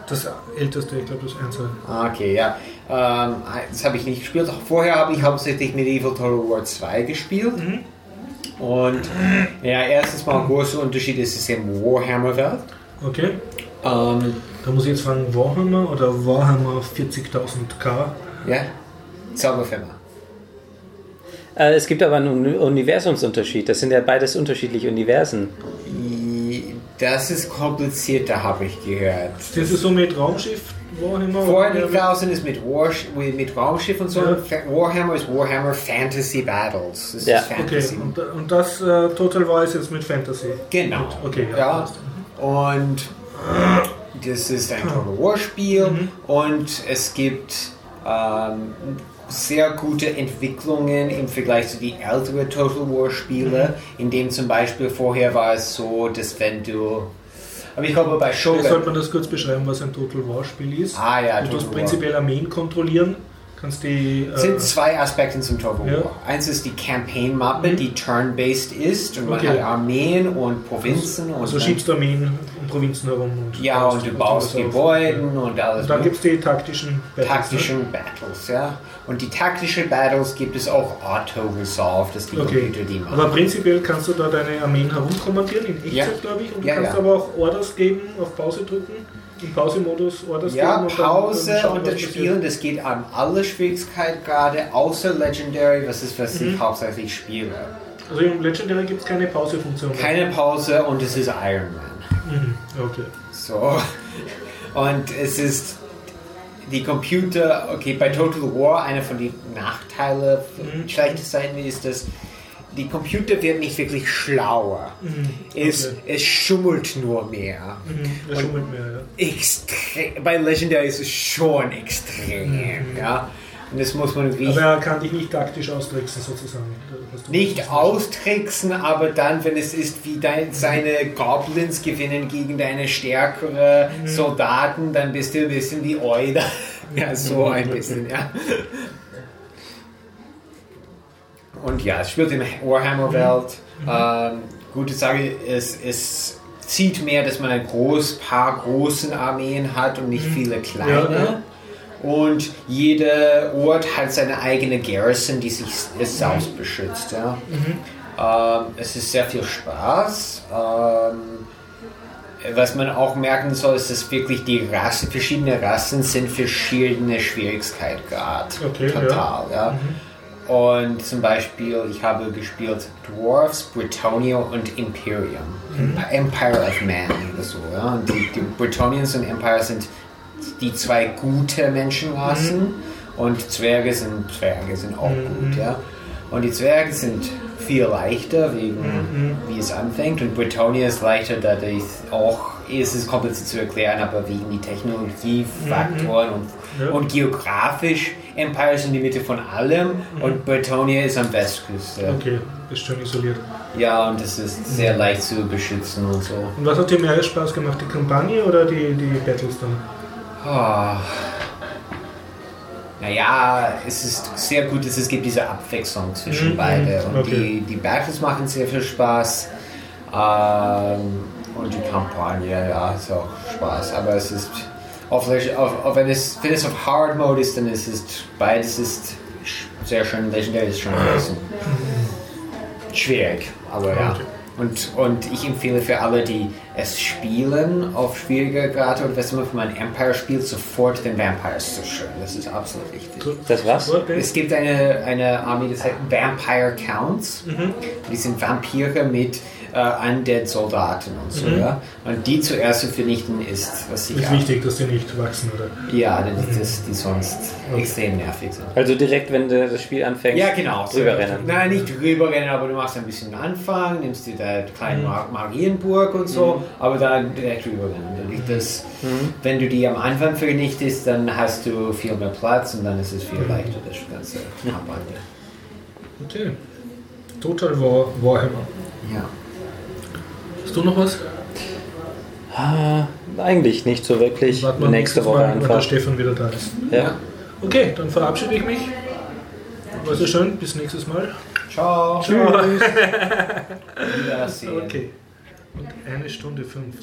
Das älteste, ich glaube, das Einzel. Ah, Okay, ja. Ähm, das habe ich nicht gespielt. Auch vorher habe ich hauptsächlich Medieval Total War 2 gespielt. Und ja, erstens mal ein großer Unterschied ist es im Warhammer-Welt. Okay. Ähm, Da muss ich jetzt fragen, Warhammer oder Warhammer 40.000K? ja, Zauberfirma. Äh, es gibt aber einen Uni- Universumsunterschied. Das sind ja beides unterschiedliche Universen. Das ist komplizierter, habe ich gehört. Das ist so mit Raumschiff Warhammer? Vorher oder die draußen ist mit, War, mit Raumschiff und so. Ja. Warhammer ist Warhammer Fantasy Battles. Das Ja. ist Okay, Fantasy. und, und das äh, Total War ist jetzt mit Fantasy. Genau. Okay, ja. Ja. Und das ist ein Total War Spiel Mhm. und es gibt ähm, sehr gute Entwicklungen im Vergleich zu den älteren Total War Spiele, Mhm. in dem zum Beispiel vorher war es so, dass wenn du, aber ich glaube bei Vielleicht sollte Shogun, man das kurz beschreiben, was ein Total War Spiel ist. ah ja, du Total War. prinzipiell Armeen kontrollieren, kannst die. Es sind Äh, zwei Aspekte zum Total Ja. Eins ist die Campaign-Mappe, die turn-based ist und man Okay. hat Armeen und Provinzen und also schiebst du Armeen um Provinzen herum und. ja und du baust auf. Gebäuden und alles. Und dann gibt es die taktischen Battles, ne? taktischen Battles, ja. Und die taktischen Battles gibt es auch auto-resolved, dass die Okay. Computer die machen. Aber prinzipiell kannst du da deine Armeen herumkommandieren, in Echtzeit, Ja. glaube ich. Und du Ja, kannst ja. aber auch Orders geben, auf Pause drücken, im Pausemodus Orders ja, geben. und dann- Pause dann schauen, und passiert. Spielen, das geht an alle Schwierigkeitsgrade, außer Legendary, was ist, was Mhm. ich hauptsächlich spiele. Also im Legendary gibt es keine Pausefunktion. Keine Pause und es ist Iron Man. Mhm. Okay. So. Und es ist die Computer, okay, bei Total War, einer von den Nachteilen, Mhm. schlechtes Seiten ist, dass die Computer wird nicht wirklich schlauer. Mhm. Es, Okay. es schummelt nur mehr. Mhm. Schummelt mehr, ja. Extrem, bei Legendary ist es schon extrem, ja. Und das muss man wirklich Aber er kann dich nicht taktisch austricksen, sozusagen. nicht austricksen, aber dann, wenn es ist, wie dein, seine Goblins gewinnen gegen deine stärkere Soldaten, dann bist du ein bisschen wie Euler. Ja, so ein bisschen, ja. Und ja, es spielt in der Warhammer-Welt. Ähm, gute Sache, es, es zieht mehr, dass man ein groß, paar großen Armeen hat und nicht viele kleine. Ja, ja. Und jeder Ort hat seine eigene Garrison, die sich selbst beschützt. Ja. Ähm, es ist sehr viel Spaß. Ähm, was man auch merken soll, ist, dass wirklich die Rassen, verschiedene Rassen sind verschiedene Schwierigkeitsgrad. Okay, ja. total. Ja. Und zum Beispiel, ich habe gespielt Dwarfs, Britonia und Imperium. Emp- Empire of Man oder so. Ja. Und die, die Britonians und Empire sind die zwei gute Menschenrassen und Zwerge sind Zwerge sind auch gut, ja. Und die Zwerge sind viel leichter, wegen wie es anfängt. Und Britonia ist leichter, dadurch auch, es ist kompliziert zu erklären, aber wegen die Technologiefaktoren und, Ja. und geografisch. Empire ist in die Mitte von allem und Britonia ist am Westküste. Okay, bist schon isoliert. Ja, und es ist sehr leicht zu beschützen und so. Und was hat dir mehr Spaß gemacht, die Kampagne oder die, die Battles dann? Oh. Naja, es ist sehr gut, dass es gibt diese Abwechslung zwischen Mhm, beide. Und okay. die, die Battles machen sehr viel Spaß. Ähm, und die Kampagne, ja, ist auch Spaß. Aber es ist, auf, auf, auf, wenn, es, wenn es auf Hard Mode ist, dann ist es, beides ist sehr schön. Legendary ist schon ein bisschen schwierig. Aber ja. Und, und ich empfehle für alle, die es spielen auf schwieriger Grad oder was immer für mein Empire spielt, sofort den Vampires zu schön. Das ist absolut wichtig. Das was? Es gibt eine, eine Armee, das heißt Vampire Counts. Mhm. Die sind Vampire mit äh, Undead-Soldaten und so. Ja? Und die zuerst zu vernichten ist, was ich Ist wichtig, dass die nicht wachsen, oder? Ja, das, das, die sonst extrem nervig sind. Also direkt, wenn du das Spiel anfängst, Ja, genau. drüber rennen. Nein, nicht drüber rennen, aber du machst ein bisschen Anfang, nimmst dir da kleine Ma- Marienburg und so, aber dann direkt drüber rennen. Dann liegt das, Wenn du die am Anfang vernichtest, dann hast du viel mehr Platz und dann ist es viel leichter, das ganze Kampagne. Okay. Total War, Warhammer. Ja. Hast du noch was? Ah, eigentlich nicht so wirklich. Warten wir Nächste nächstes Woche Mal, wenn der einfach. Stefan wieder da ist. Ja. Okay, dann verabschiede ich mich. War sehr schön. Bis nächstes Mal. Ciao. Wiedersehen. Okay. Und eine Stunde fünf.